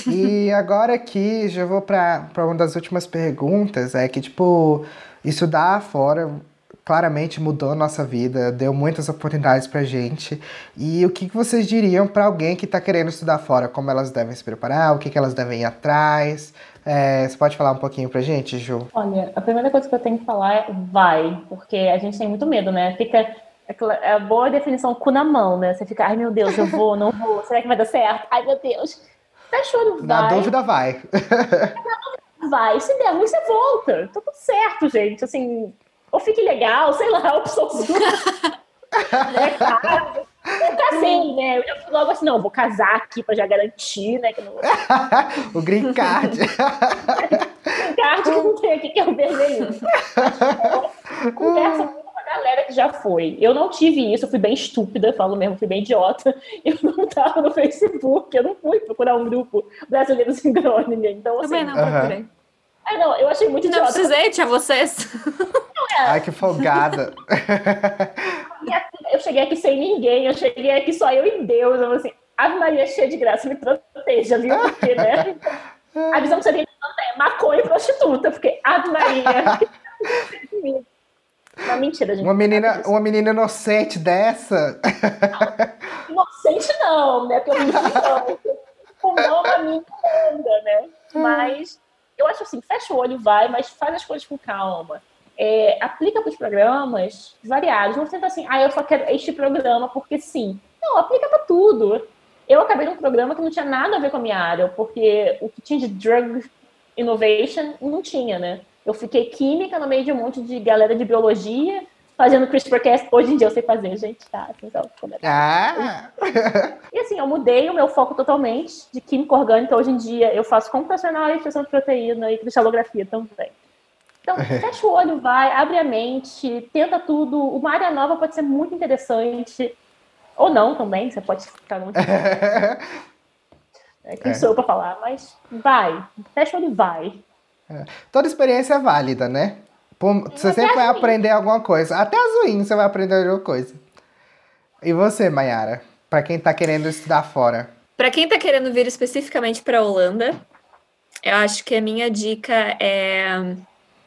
e agora aqui, já vou para uma das últimas perguntas, é que, tipo, estudar fora claramente mudou a nossa vida, deu muitas oportunidades pra gente. E o que vocês diriam para alguém que está querendo estudar fora? Como elas devem se preparar? O que, que elas devem ir atrás? É, você pode falar um pouquinho pra gente, Ju? Olha, a primeira coisa que eu tenho que falar é vai, porque a gente tem muito medo, né? Fica é a boa definição cu na mão, né? Você fica, ai meu Deus, eu vou, não vou, será que vai dar certo? Ai meu Deus. Olho, vai. Na dúvida, vai. vai. Se der ruim, você volta. Tá tudo certo, gente. Assim, ou fique legal, sei lá, opção sua. é claro. Eu casei, né? Eu já fui logo assim, não, vou casar aqui pra já garantir, né? Que não... o green card. green card que não tem aqui, que é o vermelho. Conversa muito com a galera que já foi. Eu não tive isso, eu fui bem estúpida, falo mesmo, fui bem idiota. Eu não tava no Facebook, eu não fui procurar um grupo brasileiro ninguém. Então, assim, Também não procurei. Uh -huh. Ah, não, eu achei muito idiota. Não precisei, tinha vocês. Não é. Ai, que folgada. eu cheguei aqui sem ninguém, eu cheguei aqui só eu e Deus. Eu assim, Ave Maria cheia de graça, me proteja, viu? Porque, né? A visão que você tem é maconha e prostituta, porque Ave Maria. Uma mentira, gente. Uma menina, uma menina inocente dessa. Não, inocente não, né? Porque eu não. Com não a minha onda, né? Mas eu acho assim, fecha o olho, vai, mas faz as coisas com calma. É, aplica para os programas variados. Não tenta assim, ah, eu só quero este programa porque sim. Não, aplica para tudo. eu acabei num programa que não tinha nada a ver com a minha área, porque o que tinha de drug innovation não tinha, né? Eu fiquei química no meio de um monte de galera de biologia, fazendo CRISPR-Cas. Hoje em dia eu sei fazer, gente, tá? Então, ah. E assim, eu mudei o meu foco totalmente de química orgânica. Hoje em dia eu faço computacional e expressão de proteína e cristalografia também. Então, fecha o olho, vai, abre a mente, tenta tudo. Uma área nova pode ser muito interessante. Ou não também, você pode ficar muito. é, quem é. sou eu pra falar? Mas vai, fecha o olho e vai. É. Toda experiência é válida, né? Você sempre vai aprender alguma coisa. Até as ruins você vai aprender alguma coisa. E você, Mayara? Para quem tá querendo estudar fora? Para quem tá querendo vir especificamente para Holanda, eu acho que a minha dica é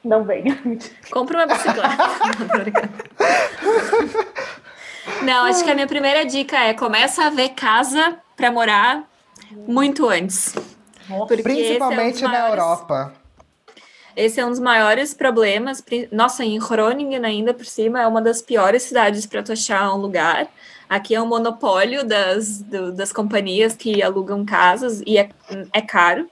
não venha. Compre uma bicicleta. Não, acho que a minha primeira dica é começa a ver casa para morar muito antes. Principalmente é um na maiores... Europa. Esse é um dos maiores problemas. Nossa, em Groningen ainda por cima é uma das piores cidades para tu achar um lugar. Aqui é um monopólio das, do, das companhias que alugam casas e é, é caro.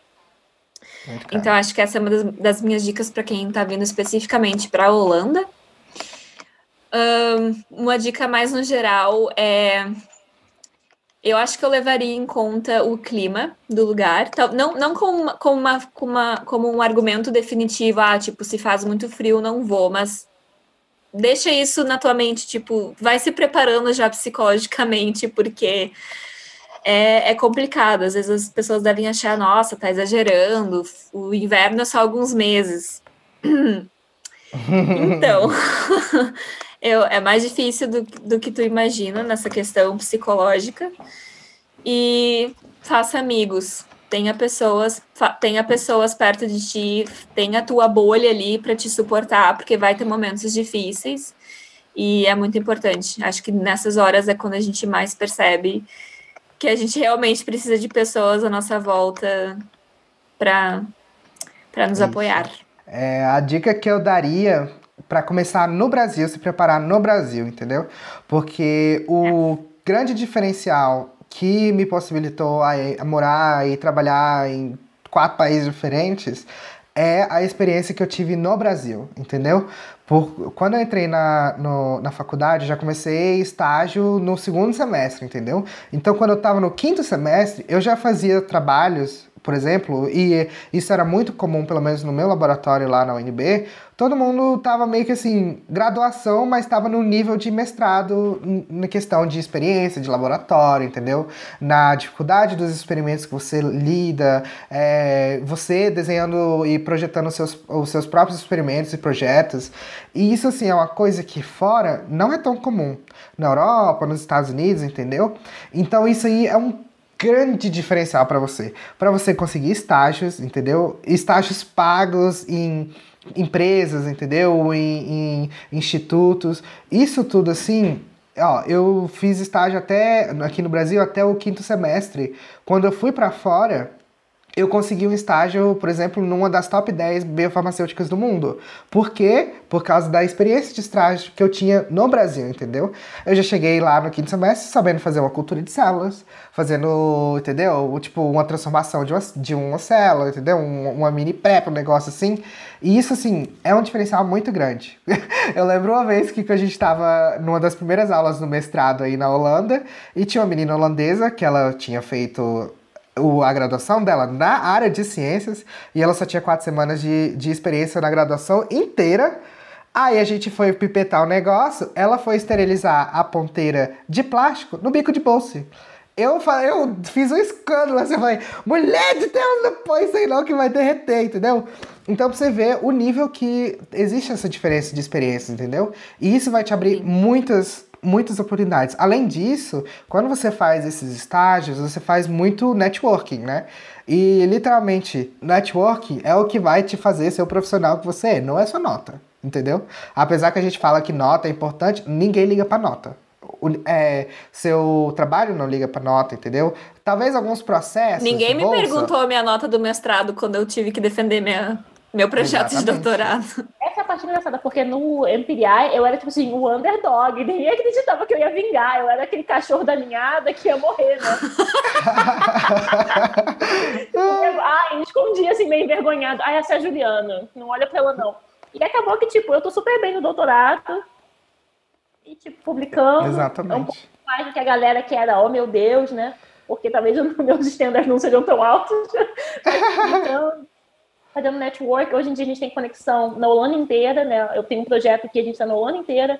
Então, acho que essa é uma das, das minhas dicas para quem está vindo especificamente para a Holanda. Um, uma dica mais no geral é. Eu acho que eu levaria em conta o clima do lugar, não, não como, uma, como, uma, como, uma, como um argumento definitivo, ah, tipo, se faz muito frio, não vou, mas deixa isso na tua mente, tipo, vai se preparando já psicologicamente, porque é, é complicado. Às vezes as pessoas devem achar, nossa, tá exagerando, o inverno é só alguns meses. então, eu, é mais difícil do, do que tu imagina nessa questão psicológica. E faça amigos, tenha pessoas, tenha pessoas perto de ti, tenha a tua bolha ali para te suportar, porque vai ter momentos difíceis e é muito importante. Acho que nessas horas é quando a gente mais percebe que a gente realmente precisa de pessoas à nossa volta para nos Isso. apoiar. É, a dica que eu daria para começar no Brasil, se preparar no Brasil, entendeu? Porque o é. grande diferencial que me possibilitou a, a morar e trabalhar em quatro países diferentes é a experiência que eu tive no Brasil, entendeu? Por, quando eu entrei na, no, na faculdade, já comecei estágio no segundo semestre, entendeu? Então, quando eu estava no quinto semestre, eu já fazia trabalhos por exemplo, e isso era muito comum, pelo menos no meu laboratório lá na UNB, todo mundo tava meio que assim, graduação, mas estava no nível de mestrado na questão de experiência, de laboratório, entendeu? Na dificuldade dos experimentos que você lida, é, você desenhando e projetando os seus, os seus próprios experimentos e projetos. E isso, assim, é uma coisa que fora não é tão comum. Na Europa, nos Estados Unidos, entendeu? Então isso aí é um grande diferencial para você. Para você conseguir estágios, entendeu? Estágios pagos em empresas, entendeu? Em, em institutos. Isso tudo assim. Ó, eu fiz estágio até aqui no Brasil até o quinto semestre. Quando eu fui para fora, eu consegui um estágio, por exemplo, numa das top 10 biofarmacêuticas do mundo. Por quê? Por causa da experiência de estágio que eu tinha no Brasil, entendeu? Eu já cheguei lá no quinto semestre sabendo fazer uma cultura de células, fazendo, entendeu? Tipo, uma transformação de uma, de uma célula, entendeu? Um, uma mini prep, um negócio assim. E isso, assim, é um diferencial muito grande. eu lembro uma vez que a gente estava numa das primeiras aulas no mestrado aí na Holanda e tinha uma menina holandesa que ela tinha feito o, a graduação dela na área de ciências e ela só tinha quatro semanas de, de experiência na graduação inteira. Aí a gente foi pipetar o negócio, ela foi esterilizar a ponteira de plástico no bico de bolsa. Eu, falei, eu fiz um escândalo, assim, eu falei, mulher de Deus, não põe isso aí não que vai derreter, entendeu? Então pra você ver o nível que existe essa diferença de experiência, entendeu? E isso vai te abrir Sim. muitas muitas oportunidades. Além disso, quando você faz esses estágios, você faz muito networking, né? E literalmente, networking é o que vai te fazer ser o profissional que você é, não é sua nota, entendeu? Apesar que a gente fala que nota é importante, ninguém liga para nota. O, é, seu trabalho não liga para nota, entendeu? Talvez alguns processos. Ninguém me bolsa... perguntou a minha nota do mestrado quando eu tive que defender minha, meu projeto Exatamente. de doutorado. Essa é a parte engraçada, porque no MPI eu era, tipo assim, o underdog. Ninguém acreditava que eu ia vingar. Eu era aquele cachorro da ninhada que ia morrer, né? Ai, escondia, assim, meio envergonhado. Ai, essa é a Juliana. Não olha pra ela, não. E acabou que, tipo, eu tô super bem no doutorado. E, tipo, publicando. Exatamente. Um pouco mais do que a galera que era, oh meu Deus, né? Porque talvez os meus standards não sejam tão altos. Mas, fazendo network. Hoje em dia a gente tem conexão na Holanda inteira, né? Eu tenho um projeto que a gente está na Holanda inteira.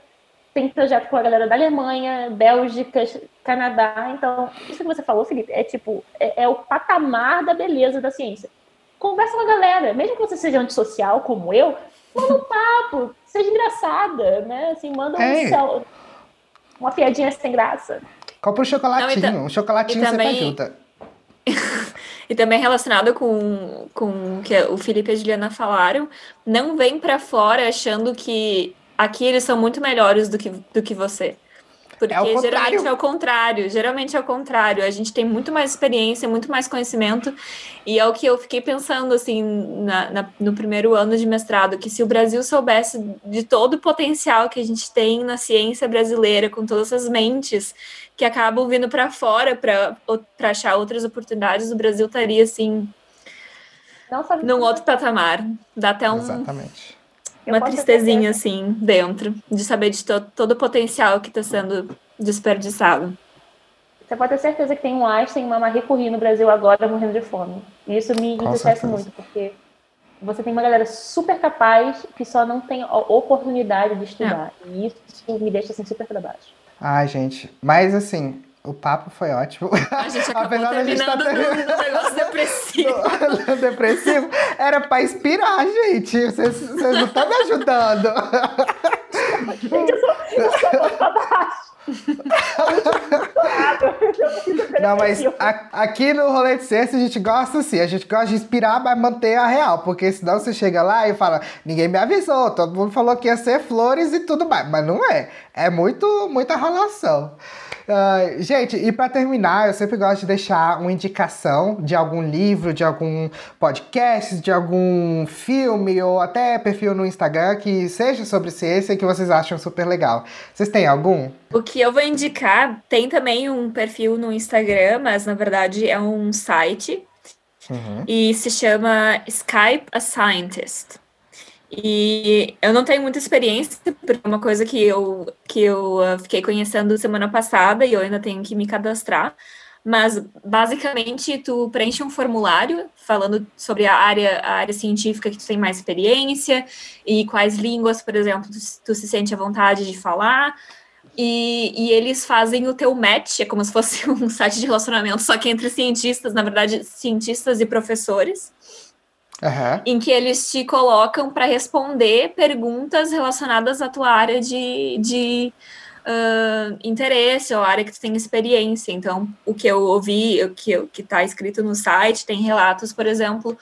Tem projeto com a galera da Alemanha, Bélgica, Canadá. Então, isso que você falou, Felipe, é tipo, é, é o patamar da beleza da ciência. Conversa com a galera, mesmo que você seja antissocial como eu, manda um papo, seja engraçada, né? Assim, manda um céu, uma piadinha sem graça. Compra um chocolatinho, Não, então, um chocolatinho também... você ajuda. e também relacionado com, com o que o Felipe e a Juliana falaram, não vem para fora achando que aqui eles são muito melhores do que, do que você. Porque é geralmente é o contrário, geralmente é o contrário. A gente tem muito mais experiência, muito mais conhecimento, e é o que eu fiquei pensando assim na, na, no primeiro ano de mestrado, que se o Brasil soubesse de todo o potencial que a gente tem na ciência brasileira, com todas essas mentes que acabam vindo para fora para achar outras oportunidades, o Brasil estaria assim num outro patamar. Dá até um, Exatamente. Uma tristezinha assim dentro de saber de to todo o potencial que está sendo desperdiçado. Você pode ter certeza que tem um Einstein e uma Marie Curie no Brasil agora morrendo de fome. E isso me entristece muito, porque você tem uma galera super capaz que só não tem a oportunidade de estudar. É. E isso me deixa assim super para baixo. Ai, gente. Mas assim, o papo foi ótimo. A gente acabou Apesar terminando tá ter... no, negócio depressivo. No, no depressivo. Era pra inspirar, gente. Vocês, vocês não estão me ajudando. Gente, eu sou, eu sou pra baixo. Não, mas a, aqui no Rolê de Ciência a gente gosta assim, a gente gosta de inspirar, mas manter a real, porque senão você chega lá e fala, ninguém me avisou, todo mundo falou que ia ser flores e tudo mais, mas não é, é muito, muita relação. Uh, gente, e para terminar, eu sempre gosto de deixar uma indicação de algum livro, de algum podcast, de algum filme ou até perfil no Instagram que seja sobre ciência e que vocês acham super legal. Vocês têm algum? O que eu vou indicar tem também um perfil no Instagram, mas na verdade é um site uhum. e se chama Skype a Scientist. E eu não tenho muita experiência, porque é uma coisa que eu, que eu uh, fiquei conhecendo semana passada e eu ainda tenho que me cadastrar. Mas basicamente tu preenche um formulário falando sobre a área, a área científica que tu tem mais experiência e quais línguas, por exemplo, tu, tu se sente à vontade de falar. E, e, eles fazem o teu match, é como se fosse um site de relacionamento, só que entre cientistas, na verdade, cientistas e professores uhum. em que eles te colocam para responder perguntas relacionadas à tua área de, de uh, interesse ou área que tu tem experiência. Então, o que eu ouvi, o que está escrito no site, tem relatos, por exemplo,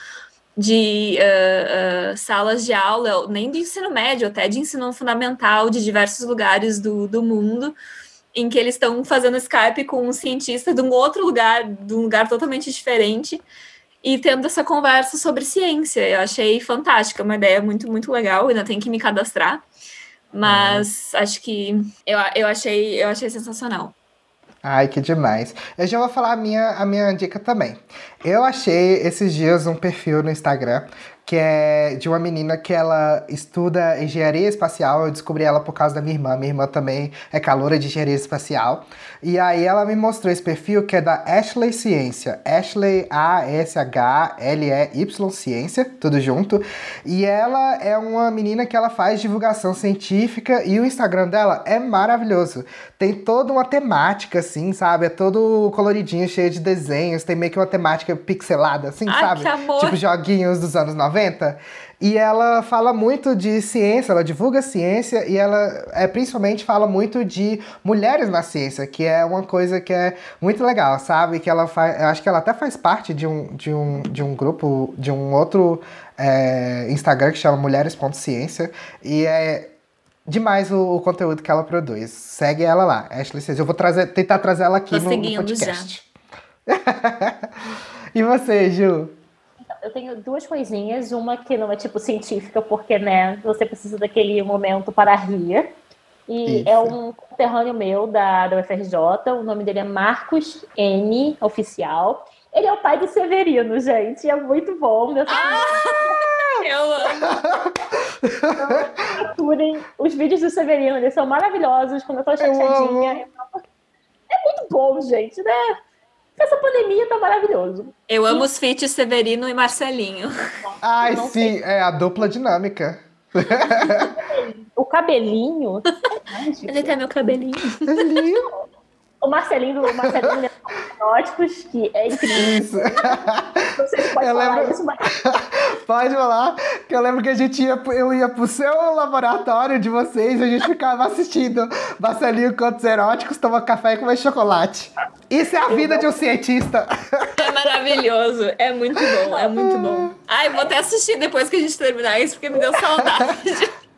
de uh, uh, salas de aula, nem de ensino médio, até de ensino fundamental, de diversos lugares do, do mundo, em que eles estão fazendo Skype com um cientista de um outro lugar, de um lugar totalmente diferente, e tendo essa conversa sobre ciência. Eu achei fantástica, uma ideia muito, muito legal. Ainda tenho que me cadastrar, mas acho que eu, eu, achei, eu achei sensacional. Ai, que demais. Eu já vou falar a minha, a minha dica também. Eu achei esses dias um perfil no Instagram que é de uma menina que ela estuda engenharia espacial. Eu descobri ela por causa da minha irmã. Minha irmã também é caloura de engenharia espacial. E aí ela me mostrou esse perfil que é da Ashley Ciência. Ashley A-S-H-L-E-Y Ciência, tudo junto. E ela é uma menina que ela faz divulgação científica e o Instagram dela é maravilhoso. Tem toda uma temática, assim, sabe? É todo coloridinho, cheio de desenhos. Tem meio que uma temática pixelada, assim, Ai, sabe? Tipo joguinhos dos anos 90. 90. E ela fala muito de ciência, ela divulga ciência e ela é, principalmente fala muito de mulheres na ciência, que é uma coisa que é muito legal, sabe? Que ela faz. Acho que ela até faz parte de um, de um, de um grupo, de um outro é, Instagram que chama Mulheres.ciência. E é demais o, o, conteúdo que ela produz. Segue ela lá, Ashley Ciência. Eu vou trazer, tentar trazer ela aqui no, no podcast. e você, Ju? Eu tenho duas coisinhas. Uma que não é tipo científica, porque, né, você precisa daquele momento para rir. E Isso. é um conterrâneo meu da, da UFRJ. O nome dele é Marcos N, oficial. Ele é o pai do Severino, gente. É muito bom. Meu Eu amo. procurem os vídeos do Severino, eles são maravilhosos. Quando eu tô chateadinha, eu é muito bom, gente, né? Essa pandemia tá maravilhoso. Eu amo os feats Severino e Marcelinho. Ai, não sim, é a dupla dinâmica. O cabelinho. Ele tem meu cabelinho. É lindo. O Marcelinho, o Marcelinho Eróticos, que é incrível. Isso. Não sei se pode Eu falar lembro- isso, mas Pode falar que eu lembro que a gente ia, eu ia pro seu laboratório de vocês, a gente ficava assistindo Marcelinho Contos Eróticos, toma café e come chocolate. Isso é a vida de um cientista. É maravilhoso. É muito bom, é muito bom. Ai, vou até assistir depois que a gente terminar isso, porque me deu saudade.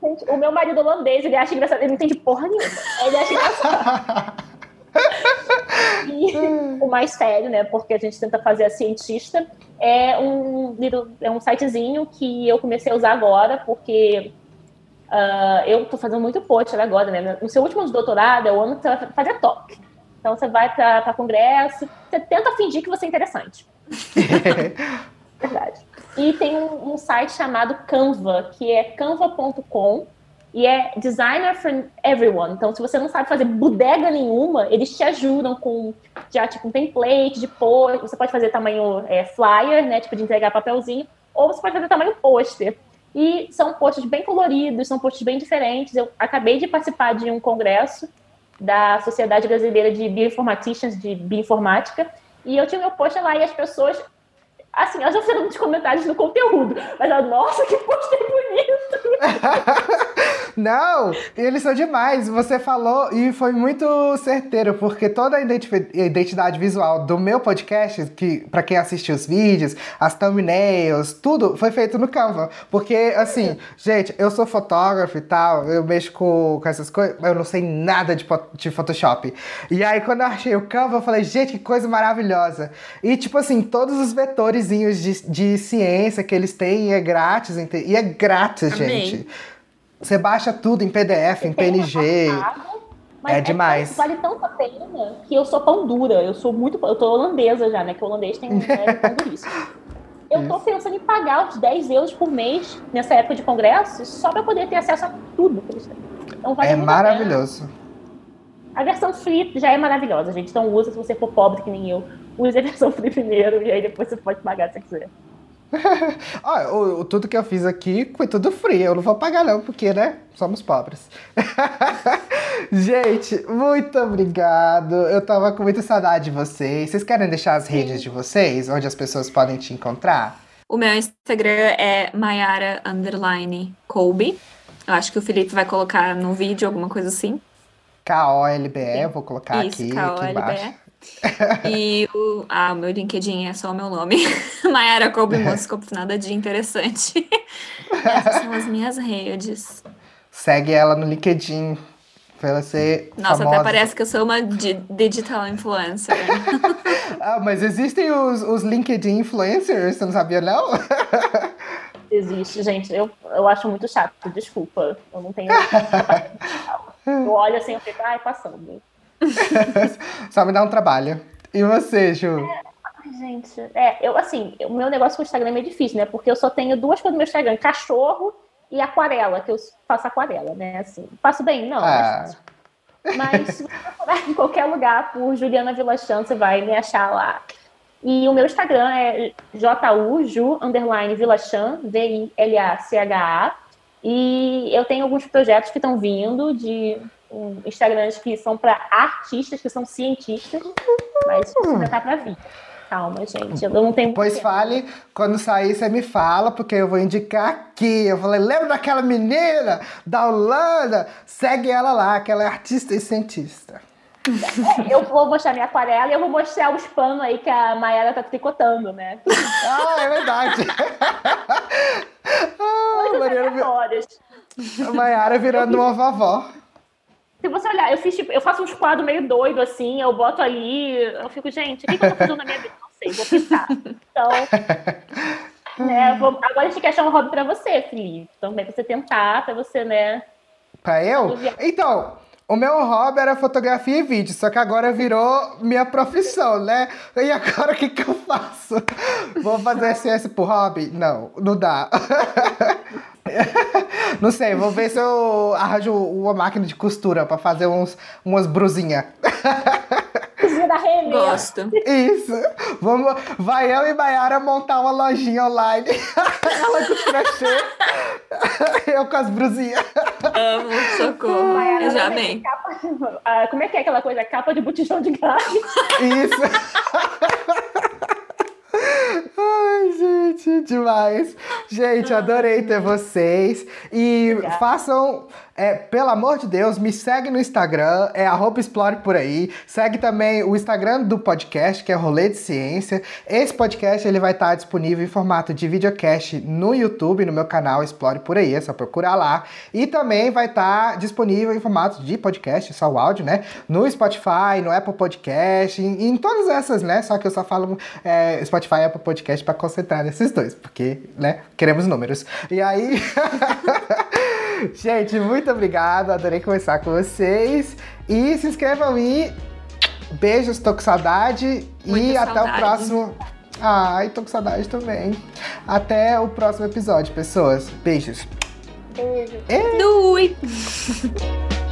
gente, o meu marido holandês, ele acha engraçado, ele não entende porra nenhuma. Ele acha engraçado. O mais sério, né? Porque a gente tenta fazer a cientista, é um, é um sitezinho que eu comecei a usar agora, porque ah, eu tô fazendo muito post agora, né? No seu último doutorado é o ano que você vai fazer talk. Então você vai para congresso, você tenta fingir que você é interessante. Verdade. E tem um, um site chamado Canva, que é canva.com e é designer for everyone. Então, se você não sabe fazer bodega nenhuma, eles te ajudam com já tipo um template de post. Você pode fazer tamanho é, flyer, né? Tipo de entregar papelzinho, ou você pode fazer tamanho pôster. E são posts bem coloridos, são posts bem diferentes. Eu acabei de participar de um congresso da Sociedade Brasileira de Bioinformaticians, de Bioinformática, e eu tinha meu post lá e as pessoas assim, elas não fizeram muitos comentários no conteúdo, mas ela, nossa, que postei bonito! Não, eles são demais. Você falou e foi muito certeiro, porque toda a identidade visual do meu podcast, que para quem assiste os vídeos, as thumbnails, tudo foi feito no Canva. Porque, assim, gente, eu sou fotógrafo e tal, eu mexo com, com essas coisas, eu não sei nada de, de Photoshop. E aí, quando eu achei o Canva, eu falei, gente, que coisa maravilhosa. E, tipo assim, todos os vetorzinhos de, de ciência que eles têm é grátis, e é grátis, Amei. gente. Você baixa tudo em PDF, em Tem uma PNG. passada, mas É demais. tão- vale tanto a pena que eu sou pão dura, eu sou muito, eu tô holandesa já, né, que o holandês tem né, pão duríssimo. Eu tô pensando em pagar os 10 euros por mês nessa época de congresso só para poder ter acesso a tudo que eles têm. Então vale É muito a maravilhoso. A versão free já é maravilhosa, gente. Então usa se você for pobre que nem eu. Use a versão free primeiro e aí depois você pode pagar se você quiser. Ó, o, o- tudo que eu fiz aqui foi tudo free. Eu não vou pagar, não, porque, né? Somos pobres. Gente, muito obrigado. Eu tava com muita saudade de vocês. Vocês querem deixar as redes de vocês, onde as pessoas podem te encontrar? O meu Instagram é Mayara underline Colby. Eu acho que o Felipe vai colocar no vídeo alguma coisa assim. K-O-L-B-E, vou colocar Isso, aqui, aqui embaixo. E o, ah, o meu LinkedIn é só o meu nome. Mayara Colby Música, nada de interessante. Essas são as minhas redes. Segue ela no LinkedIn. Pra ela ser Nossa, famosa. até parece que eu sou uma di- digital influencer. Ah, mas existem os, os LinkedIn influencers, você não sabia, não? Existe, gente. Eu, eu acho muito chato, desculpa. Eu não tenho. eu olho assim, eu fico, ai, passando. Só me dá um trabalho. E você, Ju? Ai, gente, é, eu assim, o meu negócio com o Instagram é meio difícil, né? Porque eu só tenho duas coisas no meu Instagram: cachorro e aquarela, que eu faço aquarela, né? Assim, faço bem? Não, Ah. mas, mas se você procurar em qualquer lugar por Juliana Vilachan, você vai me achar lá. E o meu Instagram é ju, underline Vilachan, V-I-L-A-C-H-A. E eu tenho alguns projetos que estão vindo de Instagrams que são para artistas, que são cientistas, mas isso ainda tá para vir. Calma, gente. Eu não tenho Pois tempo. fale, quando sair você me fala, porque eu vou indicar aqui. Eu falei, lembra daquela menina da Holanda? Segue ela lá, que ela é artista e cientista. Eu vou mostrar minha aquarela e eu vou mostrar os panos aí que a Mayara tá tricotando, né? Ah, é verdade. ah, Mariana, Mayara virando uma vovó. Se você olhar, eu fiz tipo, eu faço uns quadros meio doido assim, eu boto ali, eu fico, gente, o que, que eu tô fazendo na minha vida? Não sei, vou pensar. Então, né, vou, agora a gente quer achar um hobby pra você, Felipe. Também pra você tentar, pra você, né? Pra eu? Então, o meu hobby era fotografia e vídeo, só que agora virou minha profissão, né? E agora o que, que eu faço? Vou fazer ciência por hobby? Não, não dá. Não sei, vou ver se eu arranjo uma máquina de costura pra fazer uns, umas brusinhas. Cozinha da Remy. Gosto. Isso. Vamos, vai eu e Mayara montar uma lojinha online. Ela com crochê. eu com as brusinhas. Amo, socorro. Baiana Eu já vai ter amei. capa- ah, como é que é aquela coisa? Capa de botijão de gás. Isso. Ai, gente, demais. Gente, adorei ter vocês. E Obrigada. façam, é, pelo amor de Deus, me segue no Instagram, é arroba explore por aí. Segue também o Instagram do podcast, que é Rolê de Ciência. Esse podcast ele vai estar disponível em formato de videocast no YouTube, no meu canal Explore por aí, é só procurar lá. E também vai estar disponível em formato de podcast, só o áudio, né? No Spotify, no Apple Podcast, em, em todas essas, né? Só que eu só falo é, Spotify e Apple Podcast para concentrar nesses dois, porque, né? Queremos números. E aí. Gente, muito obrigado. Adorei conversar com vocês. E se inscrevam e. Beijos, tô com saudade. e Muita até o saudade. próximo. Ai, tô com saudade também. Até o próximo episódio, pessoas. Beijos. Beijo. Dui!